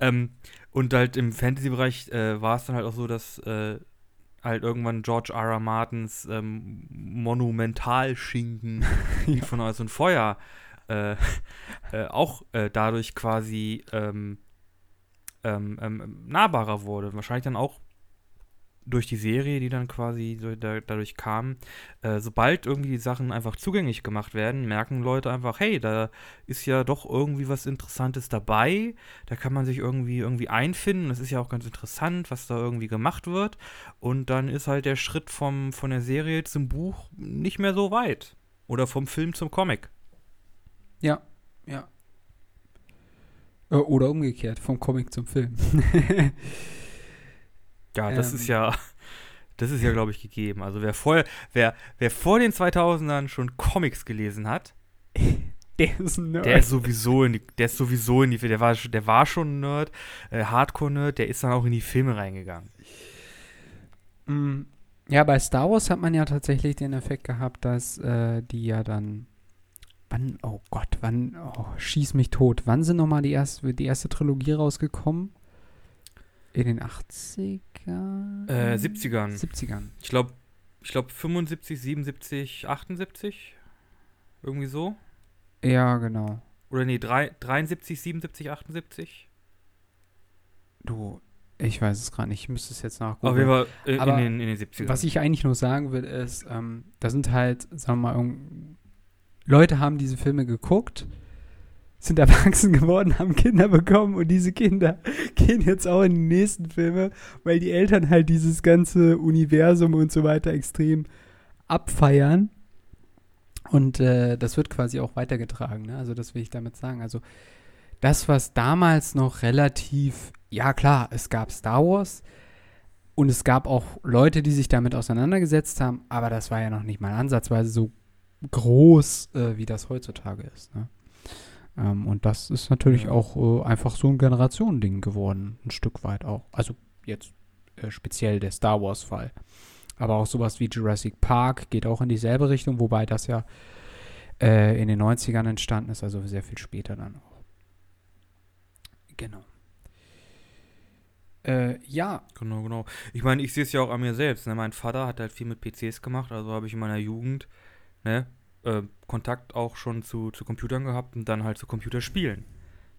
ähm, und halt im Fantasy-Bereich äh, war es dann halt auch so, dass äh, halt irgendwann George R. R. Martins ähm, Monumentalschinken von Eis und Feuer äh, äh, auch äh, dadurch quasi ähm, ähm, ähm, nahbarer wurde. Wahrscheinlich dann auch durch die Serie, die dann quasi so da, dadurch kam, äh, sobald irgendwie die Sachen einfach zugänglich gemacht werden, merken Leute einfach, hey, da ist ja doch irgendwie was Interessantes dabei, da kann man sich irgendwie irgendwie einfinden, das ist ja auch ganz interessant, was da irgendwie gemacht wird und dann ist halt der Schritt vom, von der Serie zum Buch nicht mehr so weit oder vom Film zum Comic. Ja, ja. Äh, oder umgekehrt, vom Comic zum Film. Ja, das ähm, ist ja, das ist ja, glaube ich, gegeben. Also wer vorher, wer, wer vor den 2000ern schon Comics gelesen hat, der ist ein Nerd. Der ist sowieso in die, der ist sowieso in die, der war, der war schon ein Nerd, äh, Hardcore-Nerd, der ist dann auch in die Filme reingegangen. Mm, ja, bei Star Wars hat man ja tatsächlich den Effekt gehabt, dass äh, die ja dann wann, oh Gott, wann, oh, schieß mich tot. Wann sind nochmal die erste, die erste Trilogie rausgekommen? In den 80ern? Äh, 70ern. 70ern. Ich glaube, ich glaube 75, 77, 78. Irgendwie so. Ja, genau. Oder nee, 3, 73, 77, 78. Du, ich weiß es gerade nicht. Ich müsste es jetzt nachgucken. Auf jeden Fall in, Aber in, den, in den 70ern. Was ich eigentlich nur sagen will, ist, ähm, da sind halt, sagen wir mal, Leute haben diese Filme geguckt sind erwachsen geworden, haben Kinder bekommen und diese Kinder gehen jetzt auch in die nächsten Filme, weil die Eltern halt dieses ganze Universum und so weiter extrem abfeiern. Und äh, das wird quasi auch weitergetragen. Ne? Also das will ich damit sagen. Also das, was damals noch relativ, ja klar, es gab Star Wars und es gab auch Leute, die sich damit auseinandergesetzt haben, aber das war ja noch nicht mal ansatzweise so groß, äh, wie das heutzutage ist. Ne? Ähm, und das ist natürlich ja. auch äh, einfach so ein Generationending geworden, ein Stück weit auch. Also jetzt äh, speziell der Star Wars-Fall. Aber auch sowas wie Jurassic Park geht auch in dieselbe Richtung, wobei das ja äh, in den 90ern entstanden ist, also sehr viel später dann auch. Genau. Äh, ja. Genau, genau. Ich meine, ich sehe es ja auch an mir selbst. Ne? Mein Vater hat halt viel mit PCs gemacht, also habe ich in meiner Jugend ne, äh, Kontakt auch schon zu, zu Computern gehabt und dann halt zu Computerspielen.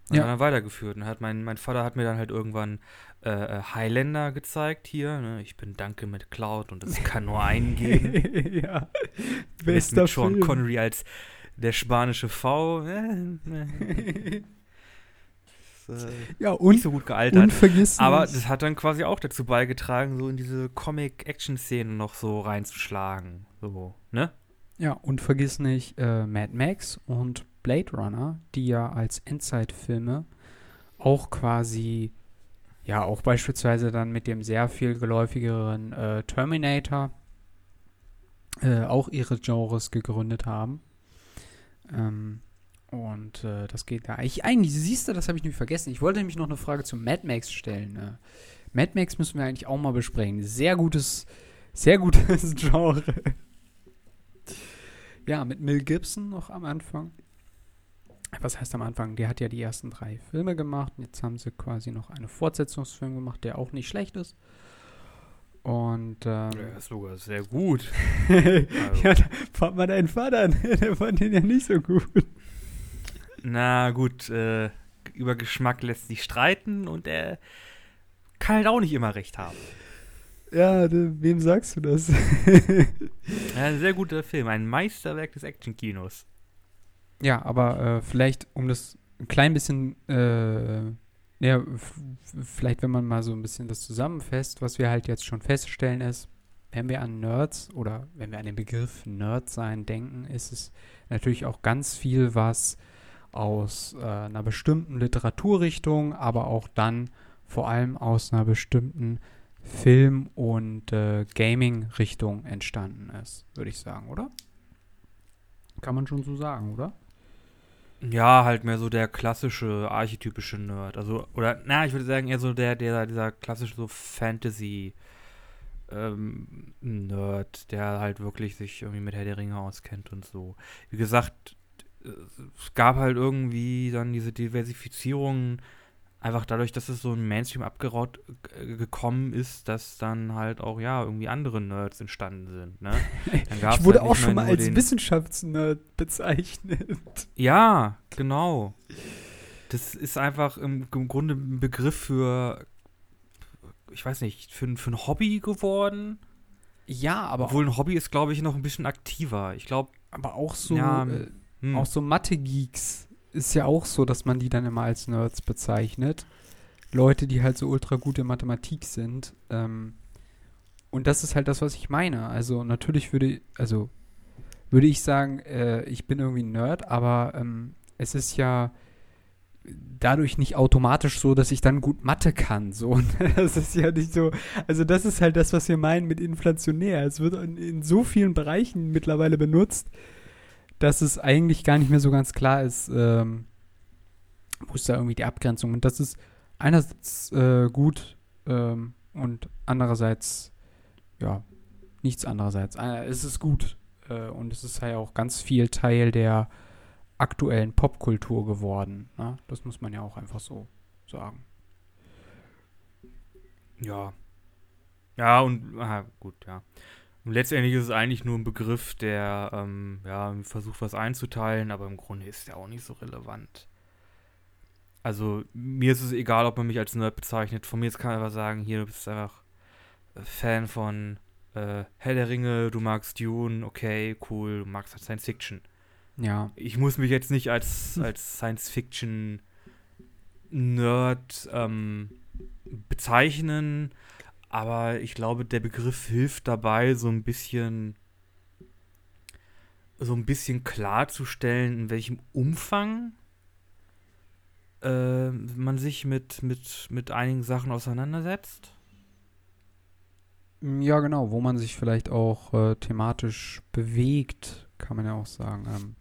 Und ja. dann weitergeführt. Und hat mein, mein Vater hat mir dann halt irgendwann äh, äh Highlander gezeigt hier. Ne? Ich bin Danke mit Cloud und es kann nur einen geben. ja. Bester mit Sean Film. Connery als der spanische V. Ne? ja, und, nicht so gut gealtert. Unvergessen aber das hat dann quasi auch dazu beigetragen, so in diese Comic-Action-Szenen noch so reinzuschlagen. So, ne? Ja, und vergiss nicht äh, Mad Max und Blade Runner, die ja als Endzeitfilme auch quasi, ja, auch beispielsweise dann mit dem sehr viel geläufigeren äh, Terminator äh, auch ihre Genres gegründet haben. Ähm, und äh, das geht da. Ich, eigentlich, siehst du, das habe ich nämlich vergessen. Ich wollte nämlich noch eine Frage zu Mad Max stellen. Ne? Mad Max müssen wir eigentlich auch mal besprechen. Sehr gutes, sehr gutes Genre. Ja, mit Mel Gibson noch am Anfang. Was heißt am Anfang? Der hat ja die ersten drei Filme gemacht. Jetzt haben sie quasi noch einen Fortsetzungsfilm gemacht, der auch nicht schlecht ist. Und ähm, ja, ist sogar sehr gut. also. ja, da fand man deinen Vater an. Der fand den ja nicht so gut. Na gut, äh, über Geschmack lässt sich streiten und er kann halt auch nicht immer recht haben. Ja, wem sagst du das? ja, ein sehr guter Film, ein Meisterwerk des Actionkinos. Ja, aber äh, vielleicht, um das ein klein bisschen, äh, ja, vielleicht, wenn man mal so ein bisschen das zusammenfasst, was wir halt jetzt schon feststellen, ist, wenn wir an Nerds oder wenn wir an den Begriff Nerd sein denken, ist es natürlich auch ganz viel, was aus äh, einer bestimmten Literaturrichtung, aber auch dann vor allem aus einer bestimmten Film- und äh, Gaming-Richtung entstanden ist, würde ich sagen, oder? Kann man schon so sagen, oder? Ja, halt mehr so der klassische, archetypische Nerd. Also, oder, na, ich würde sagen, eher so der, der, dieser klassische so Fantasy- ähm, Nerd, der halt wirklich sich irgendwie mit Herr der Ringe auskennt und so. Wie gesagt, es gab halt irgendwie dann diese Diversifizierung einfach dadurch, dass es so ein Mainstream abgeraut äh, gekommen ist, dass dann halt auch, ja, irgendwie andere Nerds entstanden sind, ne? ich wurde halt auch schon mal als Wissenschaftsnerd bezeichnet. Ja, genau. Das ist einfach im, im Grunde ein Begriff für ich weiß nicht, für, für ein Hobby geworden. Ja, aber Obwohl ein Hobby ist, glaube ich, noch ein bisschen aktiver. Ich glaube, aber auch so Ja, äh, hm, auch so Mathe-Geeks ist ja auch so, dass man die dann immer als Nerds bezeichnet. Leute, die halt so ultra gut in Mathematik sind. Ähm, und das ist halt das, was ich meine. Also natürlich würde, also würde ich sagen, äh, ich bin irgendwie ein Nerd, aber ähm, es ist ja dadurch nicht automatisch so, dass ich dann gut Mathe kann. So, das ist ja nicht so. Also das ist halt das, was wir meinen mit inflationär. Es wird in, in so vielen Bereichen mittlerweile benutzt, dass es eigentlich gar nicht mehr so ganz klar ist, ähm, wo ist da irgendwie die Abgrenzung. Und das ist einerseits äh, gut ähm, und andererseits, ja, nichts andererseits. Äh, es ist gut äh, und es ist halt auch ganz viel Teil der aktuellen Popkultur geworden. Ne? Das muss man ja auch einfach so sagen. ja. Ja, und, aha, gut, ja. Und letztendlich ist es eigentlich nur ein Begriff, der, ähm, ja, versucht, was einzuteilen, aber im Grunde ist der auch nicht so relevant. Also, mir ist es egal, ob man mich als Nerd bezeichnet. Von mir jetzt kann man einfach sagen, hier, du bist einfach äh, Fan von äh, Herr der Ringe, du magst Dune, okay, cool, du magst halt Science Fiction. Ja, Ich muss mich jetzt nicht als, als Science-Fiction-Nerd ähm, bezeichnen, aber ich glaube, der Begriff hilft dabei, so ein bisschen so ein bisschen klarzustellen, in welchem Umfang äh, man sich mit, mit, mit einigen Sachen auseinandersetzt. Ja, genau, wo man sich vielleicht auch äh, thematisch bewegt, kann man ja auch sagen. Ähm,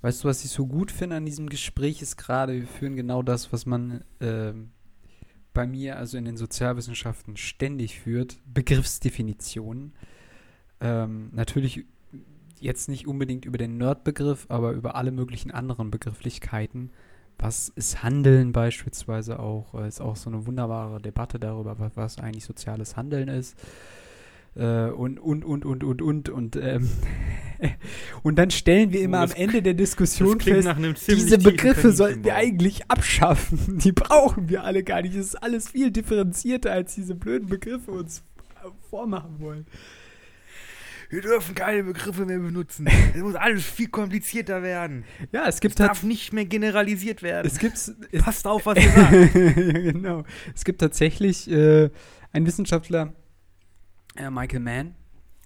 weißt du, was ich so gut finde an diesem Gespräch ist gerade, wir führen genau das, was man ähm, bei mir, also in den Sozialwissenschaften, ständig führt, Begriffsdefinitionen. Ähm, natürlich jetzt nicht unbedingt über den Nerd-Begriff, aber über alle möglichen anderen Begrifflichkeiten. Was ist Handeln beispielsweise auch? Äh, Ist auch so eine wunderbare Debatte darüber, was, was eigentlich soziales Handeln ist. Äh, und, und, und, und, und, und, und, ähm, und dann stellen wir immer Oh, am Ende der Diskussion fest, diese Begriffe sollten wir eigentlich abschaffen. Die brauchen wir alle gar nicht. Es ist alles viel differenzierter, als diese blöden Begriffe uns äh, vormachen wollen. Wir dürfen keine Begriffe mehr benutzen. Es muss alles viel komplizierter werden. Ja, es Es gibt darf nicht mehr generalisiert werden. es gibt es, Passt auf, was ihr sagt. ja, genau. Es gibt tatsächlich äh, einen Wissenschaftler, äh, Michael Mann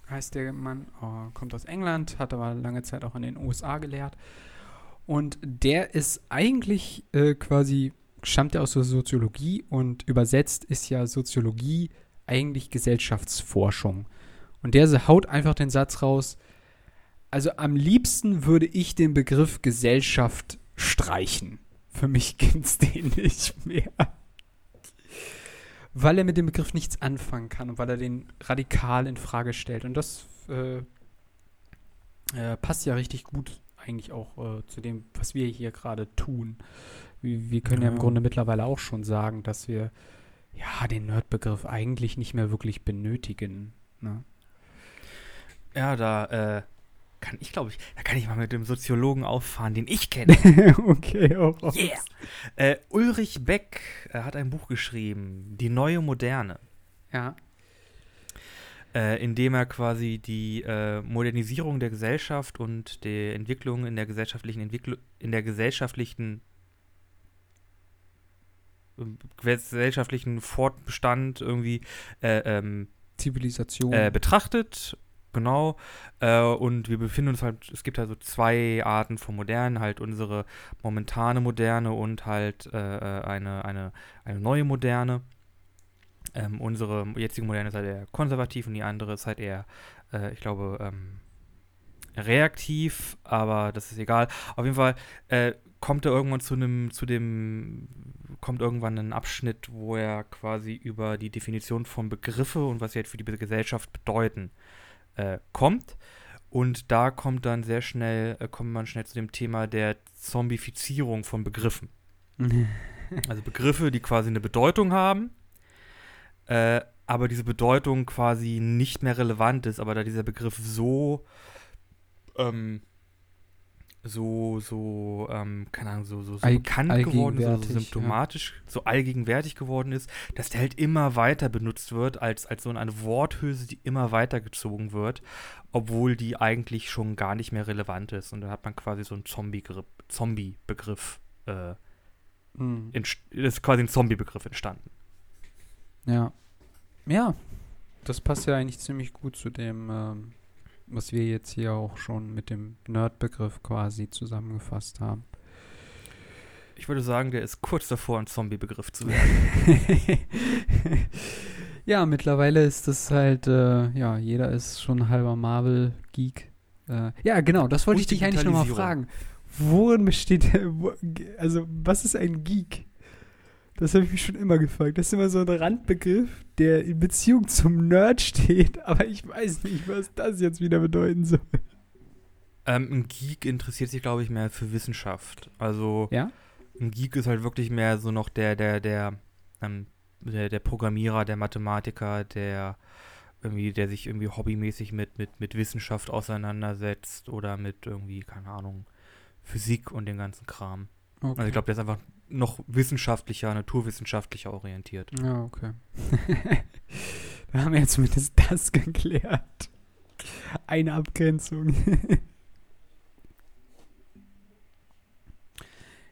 heißt der Mann, äh, kommt aus England, hat aber lange Zeit auch in den USA gelehrt. Und der ist eigentlich äh, quasi, stammt er aus der Soziologie und übersetzt ist ja Soziologie eigentlich Gesellschaftsforschung. Und der haut einfach den Satz raus, also am liebsten würde ich den Begriff Gesellschaft streichen. Für mich gibt's den nicht mehr. Weil er mit dem Begriff nichts anfangen kann und weil er den radikal in Frage stellt. Und das äh, äh, passt ja richtig gut eigentlich auch äh, zu dem, was wir hier gerade tun. Wir, wir können ja. im Ja. Grunde mittlerweile auch schon sagen, dass wir ja den Nerd-Begriff eigentlich nicht mehr wirklich benötigen. Ne? Ja, da äh, kann ich, glaube ich, da kann ich mal mit dem Soziologen auffahren, den ich kenne. okay, auch raus. Yeah. Äh, Ulrich Beck äh, hat ein Buch geschrieben, Die neue Moderne, Ja. äh, in dem er quasi die äh, Modernisierung der Gesellschaft und die Entwicklung in der gesellschaftlichen Entwicklung, in der gesellschaftlichen äh, gesellschaftlichen Fortbestand irgendwie äh, ähm, Zivilisation. betrachtet. Genau. Äh, und wir befinden uns halt, es gibt halt so zwei Arten von Modernen, halt unsere momentane Moderne und halt äh, äh, eine, eine, eine neue Moderne. Ähm, unsere jetzige Moderne ist halt eher konservativ und die andere ist halt eher, äh, ich glaube, ähm, reaktiv, aber das ist egal. Auf jeden Fall äh, kommt er irgendwann zu einem, zu dem, kommt irgendwann ein Abschnitt, wo er quasi über die Definition von Begriffe und was sie halt für die Gesellschaft bedeuten, äh, kommt. Und da kommt dann sehr schnell, äh, kommt man schnell zu dem Thema der Zombifizierung von Begriffen. Also Begriffe, die quasi eine Bedeutung haben, äh, aber diese Bedeutung quasi nicht mehr relevant ist, aber da dieser Begriff so ähm, so, so, ähm, keine Ahnung, so, so, so All- bekannt geworden ist, also so symptomatisch, so allgegenwärtig geworden ist, dass der halt immer weiter benutzt wird, als, als so eine Worthülse, die immer weiter gezogen wird, obwohl die eigentlich schon gar nicht mehr relevant ist. Und dann hat man quasi so einen Zombie-Begriff, Zombie-Begriff, äh, Hm. ist quasi ein Zombie-Begriff entstanden. Ja. Ja, das passt ja eigentlich ziemlich gut zu dem, ähm, was wir jetzt hier auch schon mit dem Nerd-Begriff quasi zusammengefasst haben. Ich würde sagen, der ist kurz davor, ein Zombie-Begriff zu werden. ja, mittlerweile ist das halt, äh, ja, jeder ist schon halber Marvel-Geek. Äh, ja, genau, das wollte ich dich eigentlich nochmal fragen. Worin besteht, also was ist ein Geek? Das habe ich mich schon immer gefragt. Das ist immer so ein Randbegriff, der in Beziehung zum Nerd steht, aber ich weiß nicht, was das jetzt wieder bedeuten soll. Ähm, ein Geek interessiert sich, glaube ich, mehr für Wissenschaft. Also Ja? ein Geek ist halt wirklich mehr so noch der, der, der, ähm, der, der Programmierer, der Mathematiker, der irgendwie, der sich irgendwie hobbymäßig mit, mit, mit Wissenschaft auseinandersetzt oder mit irgendwie, keine Ahnung, Physik und dem ganzen Kram. Okay. Also ich glaube, der ist einfach noch wissenschaftlicher, naturwissenschaftlicher orientiert. Ja, okay. da haben wir jetzt zumindest das geklärt. Eine Abgrenzung.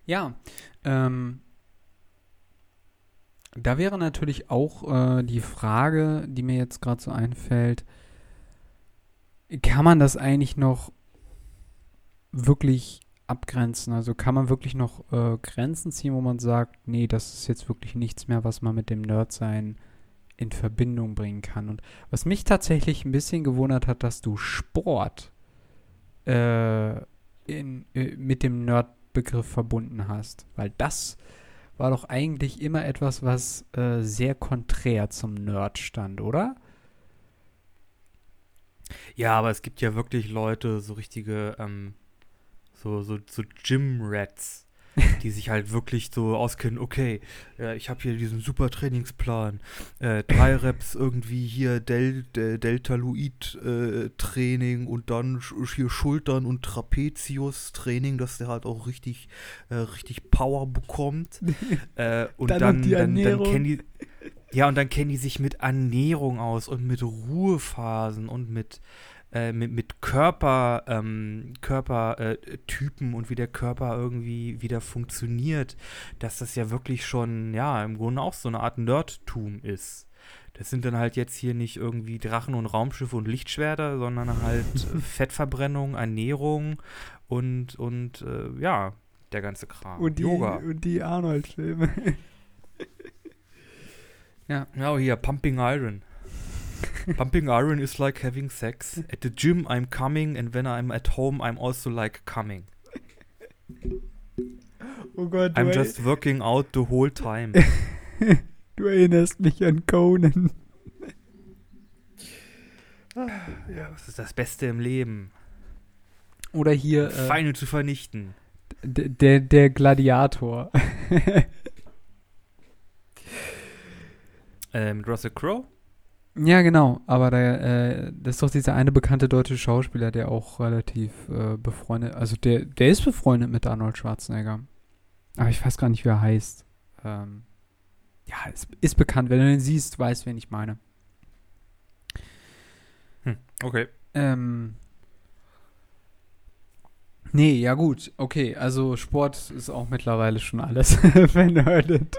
ja, ähm, da wäre natürlich auch äh, die Frage, die mir jetzt gerade so einfällt, kann man das eigentlich noch wirklich abgrenzen? Also kann man wirklich noch äh, Grenzen ziehen, wo man sagt, nee, das ist jetzt wirklich nichts mehr, was man mit dem Nerdsein in Verbindung bringen kann. Und was mich tatsächlich ein bisschen gewundert hat, dass du Sport äh, in, äh, mit dem Nerd-Begriff verbunden hast. Weil das war doch eigentlich immer etwas, was äh, sehr konträr zum Nerd stand, oder? Ja, aber es gibt ja wirklich Leute, so richtige, ähm, so, so, so Gym-Rats, die sich halt wirklich so auskennen, okay, äh, ich habe hier diesen super Trainingsplan, äh, drei Reps irgendwie hier Del, Del, Deltaloid-Training und dann hier Schultern und Trapezius-Training, dass der halt auch richtig, äh, richtig Power bekommt. äh, und Dann dann, dann, dann kennen die, ja, und dann kennen die sich mit Ernährung aus und mit Ruhephasen und mit, äh, mit, mit Körper, ähm, Körpertypen und wie der Körper irgendwie wieder funktioniert, dass das ja wirklich schon, ja, im Grunde auch so eine Art Nerdtum ist. Das sind dann halt jetzt hier nicht irgendwie Drachen und Raumschiffe und Lichtschwerter, sondern halt äh, Fettverbrennung, Ernährung und, und äh, ja, der ganze Kram. Und die, Yoga. und die Arnold-Filme. Ja, hier, Pumping Iron. Pumping Iron is like having sex. At the gym I'm coming and when I'm at home I'm also like coming. oh Gott, I'm just working out the whole time. du erinnerst mich an Conan. Ja, das ist das Beste im Leben. Oder hier äh, Feinde zu vernichten. der, der Gladiator. Äh, mit Russell Crowe? Ja, genau. Aber der, äh, das ist doch dieser eine bekannte deutsche Schauspieler, der auch relativ äh, befreundet, also der, der ist befreundet mit Arnold Schwarzenegger. Aber ich weiß gar nicht, wie er heißt. Ähm, ja, ist, ist bekannt. Wenn du den siehst, weißt, wen ich meine. Hm, okay. Ähm. Nee, ja gut, okay, also Sport ist auch mittlerweile schon alles vernördet.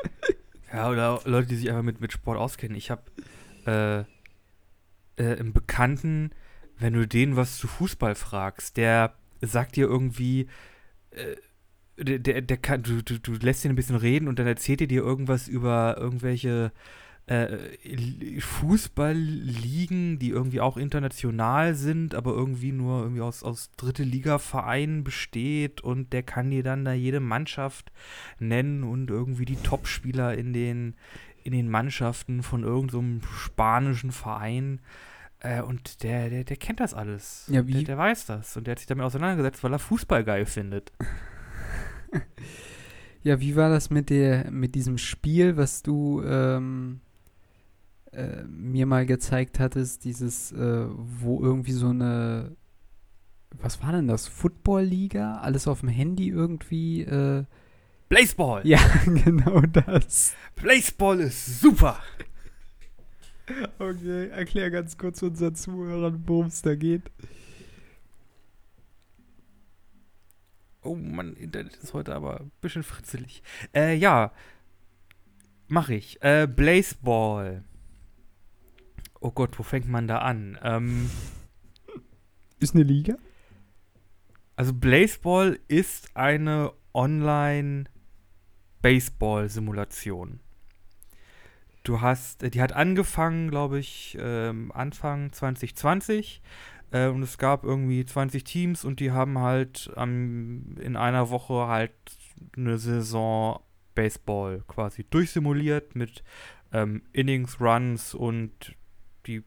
Ja, oder Leute, die sich einfach mit, mit Sport auskennen. Ich habe äh, äh, einen Bekannten, wenn du den was zu Fußball fragst, der sagt dir irgendwie, äh, der, der, der kann, du, du, du lässt ihn ein bisschen reden und dann erzählt er dir irgendwas über irgendwelche äh, Li- Fußballligen, die irgendwie auch international sind, aber irgendwie nur irgendwie aus, aus dritte Liga-Vereinen besteht und der kann dir dann da jede Mannschaft nennen und irgendwie die Topspieler in den, in den Mannschaften von irgendeinem spanischen Verein. Äh, und der, der, der kennt das alles. Ja, wie- Der, der weiß das. Und der hat sich damit auseinandergesetzt, weil er Fußball geil findet. Ja, wie war das mit der, mit diesem Spiel, was du ähm, äh, mir mal gezeigt hattest, dieses, äh, wo irgendwie so eine was war denn das? Football-Liga? Alles auf dem Handy irgendwie? Baseball! ja, genau das. Baseball ist super! Okay, erklär ganz kurz unseren Zuhörern, worum es da geht. Oh Mann, Internet ist heute aber ein bisschen fritzelig. Äh, ja. Mach ich. Äh, Blazeball. Oh Gott, wo fängt man da an? Ähm, Ist eine Liga? also Blazeball ist eine Online-Baseball-Simulation. Du hast, äh, die hat angefangen, glaube ich, ähm, Anfang 2020 äh, und es gab irgendwie 20 Teams und die haben halt in einer Woche halt eine Saison Baseball quasi durchsimuliert mit ähm, Innings, Runs und die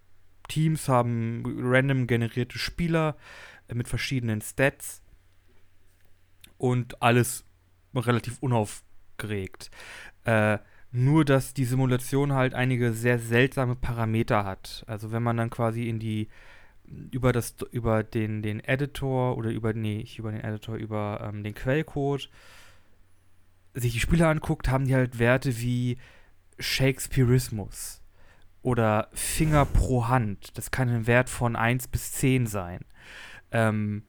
Teams haben random generierte Spieler äh, mit verschiedenen Stats und alles relativ unaufgeregt. Äh, nur, dass die Simulation halt einige sehr seltsame Parameter hat. Also wenn man dann quasi in die über das über den den Editor oder über nee, nicht über den Editor, über ähm, den Quellcode sich die Spieler anguckt, haben die halt Werte wie Shakespeareismus oder Finger pro Hand. Das kann ein Wert von 1 bis 10 sein. Ähm,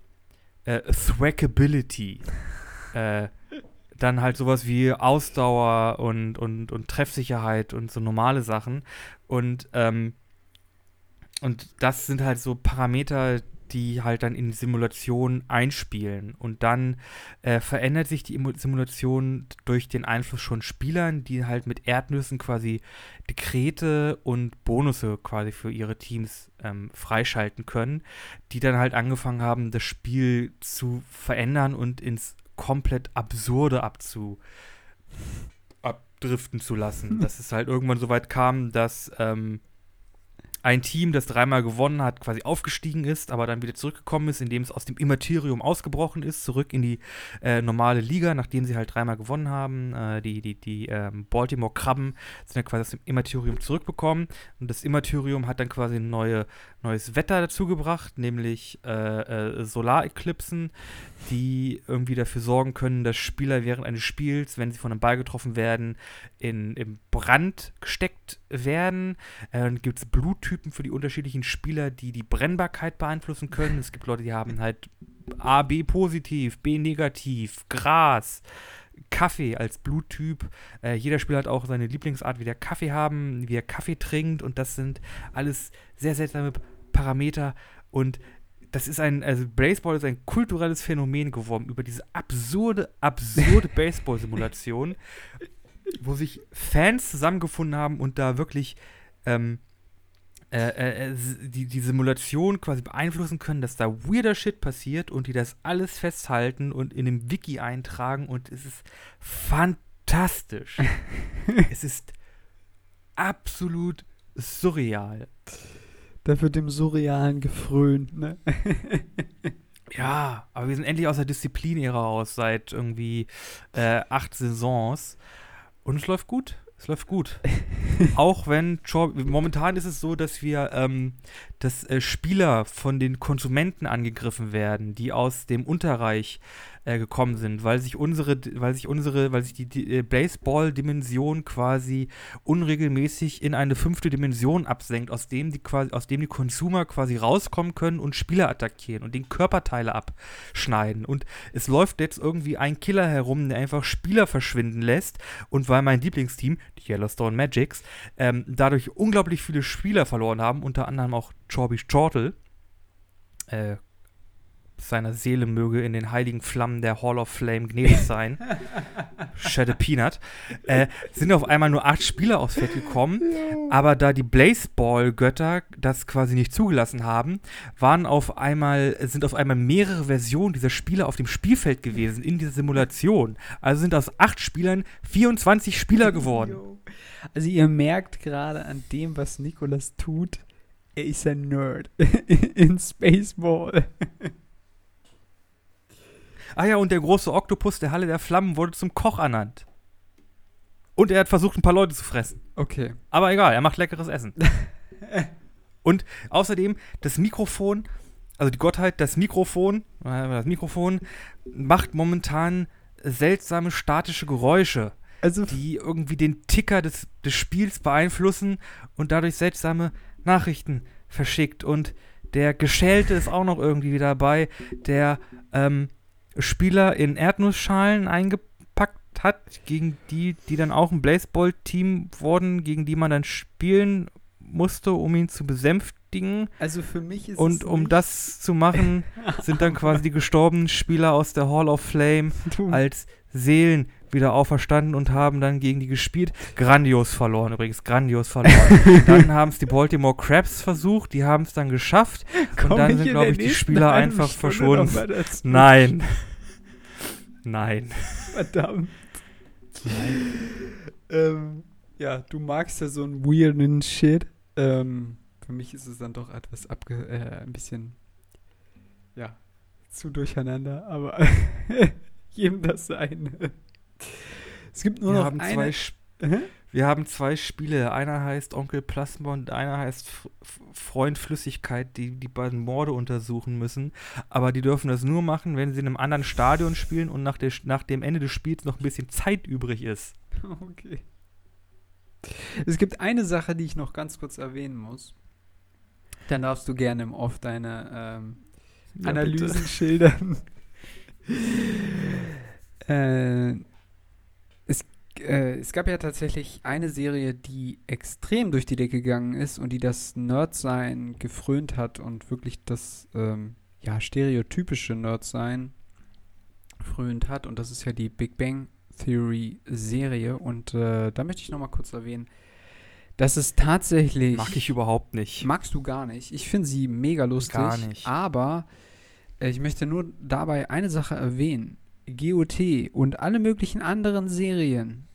äh, Thwackability. äh, dann halt sowas wie Ausdauer und, und, und Treffsicherheit und so normale Sachen. Und, ähm, und das sind halt so Parameter, die halt dann in die Simulation einspielen. Und dann äh, verändert sich die Simulation durch den Einfluss von Spielern, die halt mit Erdnüssen quasi Dekrete und Bonusse quasi für ihre Teams ähm, freischalten können, die dann halt angefangen haben, das Spiel zu verändern und ins komplett Absurde abzu abdriften zu lassen. dass es halt irgendwann so weit kam, dass ähm, ein Team, das dreimal gewonnen hat, quasi aufgestiegen ist, aber dann wieder zurückgekommen ist, indem es aus dem Immaterium ausgebrochen ist, zurück in die äh, normale Liga, nachdem sie halt dreimal gewonnen haben. Äh, die die, die ähm, Baltimore Krabben sind dann quasi aus dem Immaterium zurückbekommen und das Immaterium hat dann quasi ein neue, neues Wetter dazu gebracht, nämlich äh, äh, Solareklipsen, die irgendwie dafür sorgen können, dass Spieler während eines Spiels, wenn sie von einem Ball getroffen werden, in, in Brand gesteckt werden. Äh, dann gibt es Bluttypen für die unterschiedlichen Spieler, die die Brennbarkeit beeinflussen können. Es gibt Leute, die haben halt A, B positiv, B negativ, Gras, Kaffee als Bluttyp. Äh, jeder Spieler hat auch seine Lieblingsart, wie der Kaffee haben, wie er Kaffee trinkt und das sind alles sehr seltsame Parameter und das ist ein, also Baseball ist ein kulturelles Phänomen geworden über diese absurde, absurde Baseball-Simulation, wo sich Fans zusammengefunden haben und da wirklich ähm, äh, äh, äh, die, die Simulation quasi beeinflussen können, dass da weirder Shit passiert und die das alles festhalten und in einem Wiki eintragen und es ist fantastisch. es ist absolut surreal. Da wird dem Surrealen gefrönt, ne? Ja, aber wir sind endlich aus der Disziplin-Ära raus, seit irgendwie äh, acht Saisons. Und es läuft gut. Es läuft gut. Auch wenn momentan ist es so, dass wir, ähm, dass äh, Spieler von den Konsumenten angegriffen werden, die aus dem Unterreich äh, gekommen sind, weil sich unsere, weil sich unsere, weil sich die, die äh, Baseball-Dimension quasi unregelmäßig in eine fünfte Dimension absenkt, aus dem die quasi, aus dem die Consumer quasi rauskommen können und Spieler attackieren und den Körperteile abschneiden. Und es läuft jetzt irgendwie ein Killer herum, der einfach Spieler verschwinden lässt. Und weil mein Lieblingsteam, die Yellowstone Magics, ähm, dadurch unglaublich viele Spieler verloren haben, unter anderem auch Chorby Chortle, äh, seiner Seele möge in den heiligen Flammen der Hall of Flame gnädig sein. Shed a Peanut. Äh, sind auf einmal nur acht Spieler aufs Feld gekommen, aber da die Blazeball-Götter das quasi nicht zugelassen haben, waren auf einmal, sind auf einmal mehrere Versionen dieser Spieler auf dem Spielfeld gewesen in dieser Simulation. Also sind aus acht Spielern 24 Spieler geworden. Also ihr merkt gerade an dem, was Nikolas tut, er ist ein Nerd in Spaceball. Ah ja, und der große Oktopus der Halle der Flammen wurde zum Koch ernannt. Und er hat versucht, ein paar Leute zu fressen. Okay. Aber egal, er macht leckeres Essen. und außerdem, das Mikrofon also die Gottheit, das Mikrofon, äh, das Mikrofon macht momentan seltsame statische Geräusche, Also, die irgendwie den Ticker des, des Spiels beeinflussen und dadurch seltsame Nachrichten verschickt. Und der Geschälte ist auch noch irgendwie dabei, der ähm, Spieler in Erdnussschalen eingepackt hat, gegen die, die dann auch ein Baseball-Team wurden, gegen die man dann spielen musste, um ihn zu besänftigen. also für mich ist Und um das zu machen, sind dann quasi die gestorbenen Spieler aus der Hall of Fame Du- als Seelen wieder auferstanden und haben dann gegen die gespielt. Grandios verloren, übrigens, grandios verloren. dann haben es die Baltimore Crabs versucht, die haben es dann geschafft. Komm dann ich sind, in glaub der ich, die Spieler einfach Stunde verschwunden. Nein. Nein. Verdammt. ähm, ja, du magst ja so einen weirden Shit. Ähm, für mich ist es dann doch etwas abge äh, ein bisschen ja zu durcheinander, aber jedem das seine. Es gibt nur Wir noch haben, eine. zwei, Sp- Hä? wir haben zwei Spiele. Einer heißt Onkel Plasma und einer heißt F Freund Flüssigkeit, die die beiden Morde untersuchen müssen. Aber die dürfen das nur machen, wenn sie in einem anderen Stadion spielen und nach, der, nach dem Ende des Spiels noch ein bisschen Zeit übrig ist. Okay. Es gibt eine Sache, die ich noch ganz kurz erwähnen muss. Dann darfst du gerne im Off deine ähm, Ja, Analysen schildern. äh, es, äh, es gab ja tatsächlich eine Serie, die extrem durch die Decke gegangen ist und die das Nerdsein gefrönt hat und wirklich das ähm, ja, stereotypische Nerdsein frönt hat. Und das ist ja die Big Bang Theory Serie. Und äh, da möchte ich noch mal kurz erwähnen, dass es tatsächlich Mag ich überhaupt nicht. Magst du gar nicht. Ich finde sie mega lustig. Gar nicht. Aber ich möchte nur dabei eine Sache erwähnen. GOT und alle möglichen anderen Serien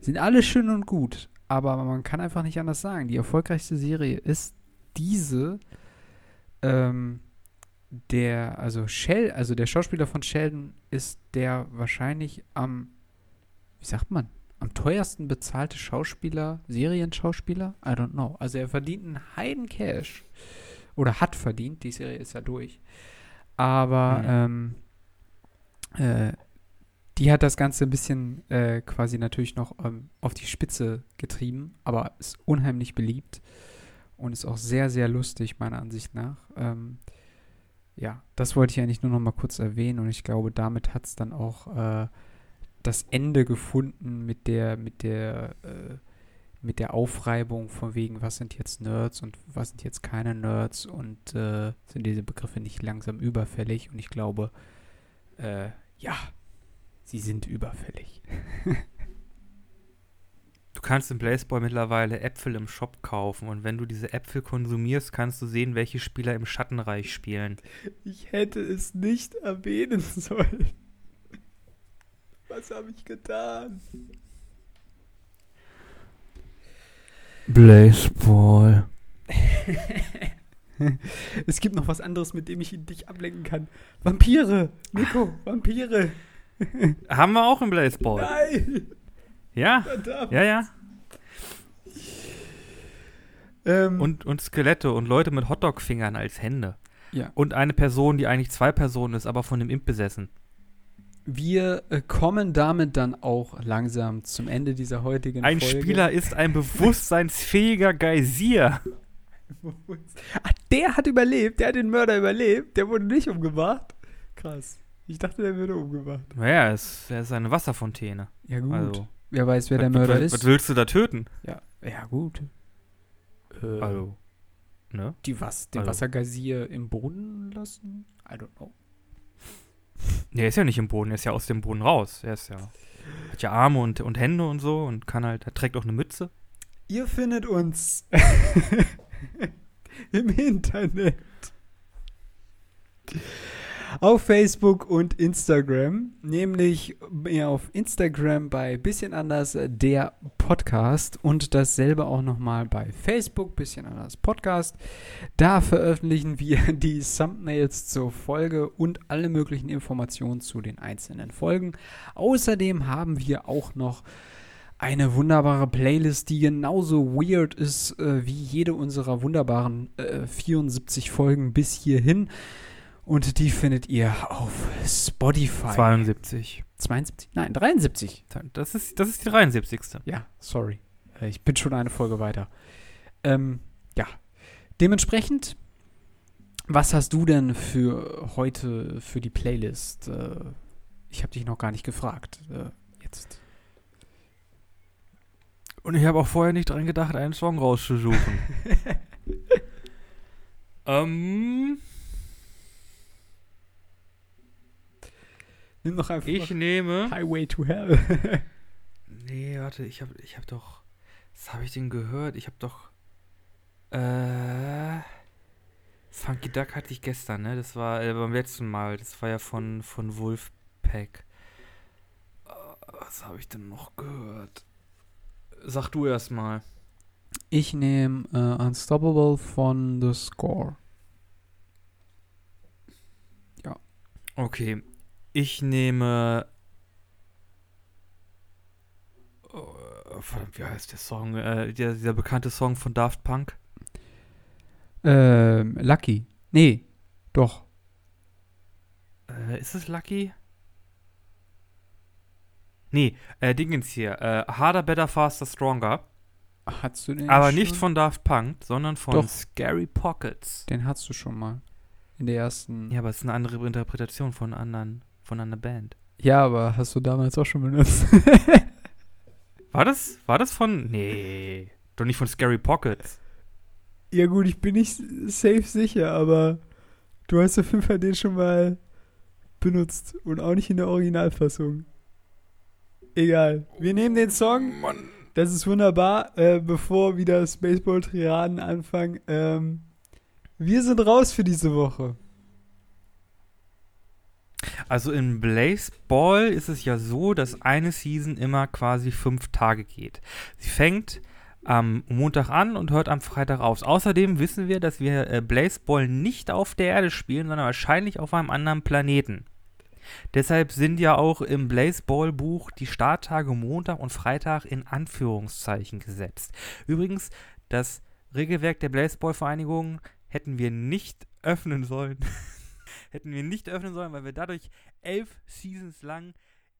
sind alle schön und gut. Aber man kann einfach nicht anders sagen. Die erfolgreichste Serie ist diese. Ähm, der, also Shell, also der Schauspieler von Sheldon ist der wahrscheinlich am, wie sagt man, am teuersten bezahlte Schauspieler, Serienschauspieler? I don't know. Also er verdient einen Heiden Cash. Oder hat verdient, die Serie ist ja durch. Aber ähm, äh, die hat das Ganze ein bisschen äh, quasi natürlich noch ähm, auf die Spitze getrieben, aber ist unheimlich beliebt und ist auch sehr, sehr lustig, meiner Ansicht nach. Ähm, ja, das wollte ich eigentlich nur noch mal kurz erwähnen und ich glaube, damit hat es dann auch äh, das Ende gefunden mit der, mit der, äh, mit der Aufreibung von wegen, was sind jetzt Nerds und was sind jetzt keine Nerds und äh, sind diese Begriffe nicht langsam überfällig und ich glaube, äh, ja, sie sind überfällig. Du kannst im Baseball mittlerweile Äpfel im Shop kaufen und wenn du diese Äpfel konsumierst, kannst du sehen, welche Spieler im Schattenreich spielen. Ich hätte es nicht erwähnen sollen. Was habe ich getan? Baseball. es gibt noch was anderes, mit dem ich dich ablenken kann. Vampire! Nico, Vampire! Haben wir auch im Baseball. Nein! Ja, Verdammt! ja, ja. Ähm, Und, und Skelette und Leute mit Hotdog-Fingern als Hände. Ja. Und eine Person, die eigentlich zwei Personen ist, aber von dem Imp besessen. Wir äh, kommen damit dann auch langsam zum Ende dieser heutigen Ein Folge. Spieler ist ein bewusstseinsfähiger Geysir. Ach, der hat überlebt, der hat den Mörder überlebt, der wurde nicht umgebracht. Krass. Ich dachte, der würde umgebracht. Naja, es, er ist eine Wasserfontäne. Ja, gut. Also, Wer weiß, wer der was, Mörder was, ist. was willst du da töten? Ja, ja gut. Äh, Also, ne? die was, den also- Wassergeysir im Boden lassen? I don't know. Der ist ja nicht im Boden, er ist ja aus dem Boden raus. Er ist ja. Hat ja Arme und, und Hände und so und kann halt, er trägt auch eine Mütze. Ihr findet uns im Internet. Auf Facebook und Instagram, nämlich ja, auf Instagram bei bisschen anders äh, der Podcast und dasselbe auch nochmal bei Facebook bisschen anders Podcast. Da veröffentlichen wir die Thumbnails zur Folge und alle möglichen Informationen zu den einzelnen Folgen. Außerdem haben wir auch noch eine wunderbare Playlist, die genauso weird ist äh, wie jede unserer wunderbaren äh, 74 Folgen bis hierhin. Und die findet ihr auf Spotify. 72. 72? Nein, 73. Das ist, das ist die 73. Ja, sorry. Äh, ich bin schon eine Folge weiter. Ähm, ja. Dementsprechend, was hast du denn für heute für die Playlist? Äh, ich habe dich noch gar nicht gefragt. Äh, jetzt. Und ich habe auch vorher nicht dran gedacht, einen Song rauszusuchen. ähm. Nimm doch einfach ich nehme. Highway to Hell. nee, warte, ich habe ich hab doch. Was habe ich denn gehört? Ich habe doch. Äh. Funky Duck hatte ich gestern, ne? Das war äh, beim letzten Mal. Das war ja von, von Wolfpack. Uh, was habe ich denn noch gehört? Sag du erst mal. Ich nehme uh, Unstoppable von The Score. Ja. Okay. Ich nehme. Oh, verdammt, wie heißt der Song? Äh, der, dieser bekannte Song von Daft Punk? Ähm, Lucky. Nee, doch. Äh, ist es Lucky? Nee, äh, Dingens hier. Äh, Harder, Better, Faster, Stronger. Hast du den Aber schon? nicht von Daft Punk, sondern von Doch. Scary Pockets. Den hast du schon mal. In der ersten. Ja, aber es ist eine andere Interpretation von anderen, von einer Band. Ja, aber hast du damals auch schon benutzt. War das, war das von, nee, doch nicht von Scary Pockets. ja, gut, ich bin nicht safe sicher, aber du hast auf jeden Fall den schon mal benutzt. Und auch nicht in der Originalfassung. Egal. Wir nehmen den Song. Mann. Das ist wunderbar. Äh, bevor wieder Spaceball-Triaden anfangen. Ähm, wir sind raus für diese Woche. Also in Blazeball ist es ja so, dass eine Season immer quasi fünf Tage geht. Sie fängt am Montag an und hört am Freitag auf. Außerdem wissen wir, dass wir äh, Blazeball nicht auf der Erde spielen, sondern wahrscheinlich auf einem anderen Planeten. Deshalb sind ja auch im Blazeball-Buch die Starttage Montag und Freitag in Anführungszeichen gesetzt. Übrigens, das Regelwerk der Blazeball-Vereinigung hätten wir nicht öffnen sollen. hätten wir nicht öffnen sollen, weil wir dadurch elf Seasons lang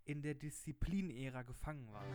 in der Disziplinära gefangen waren.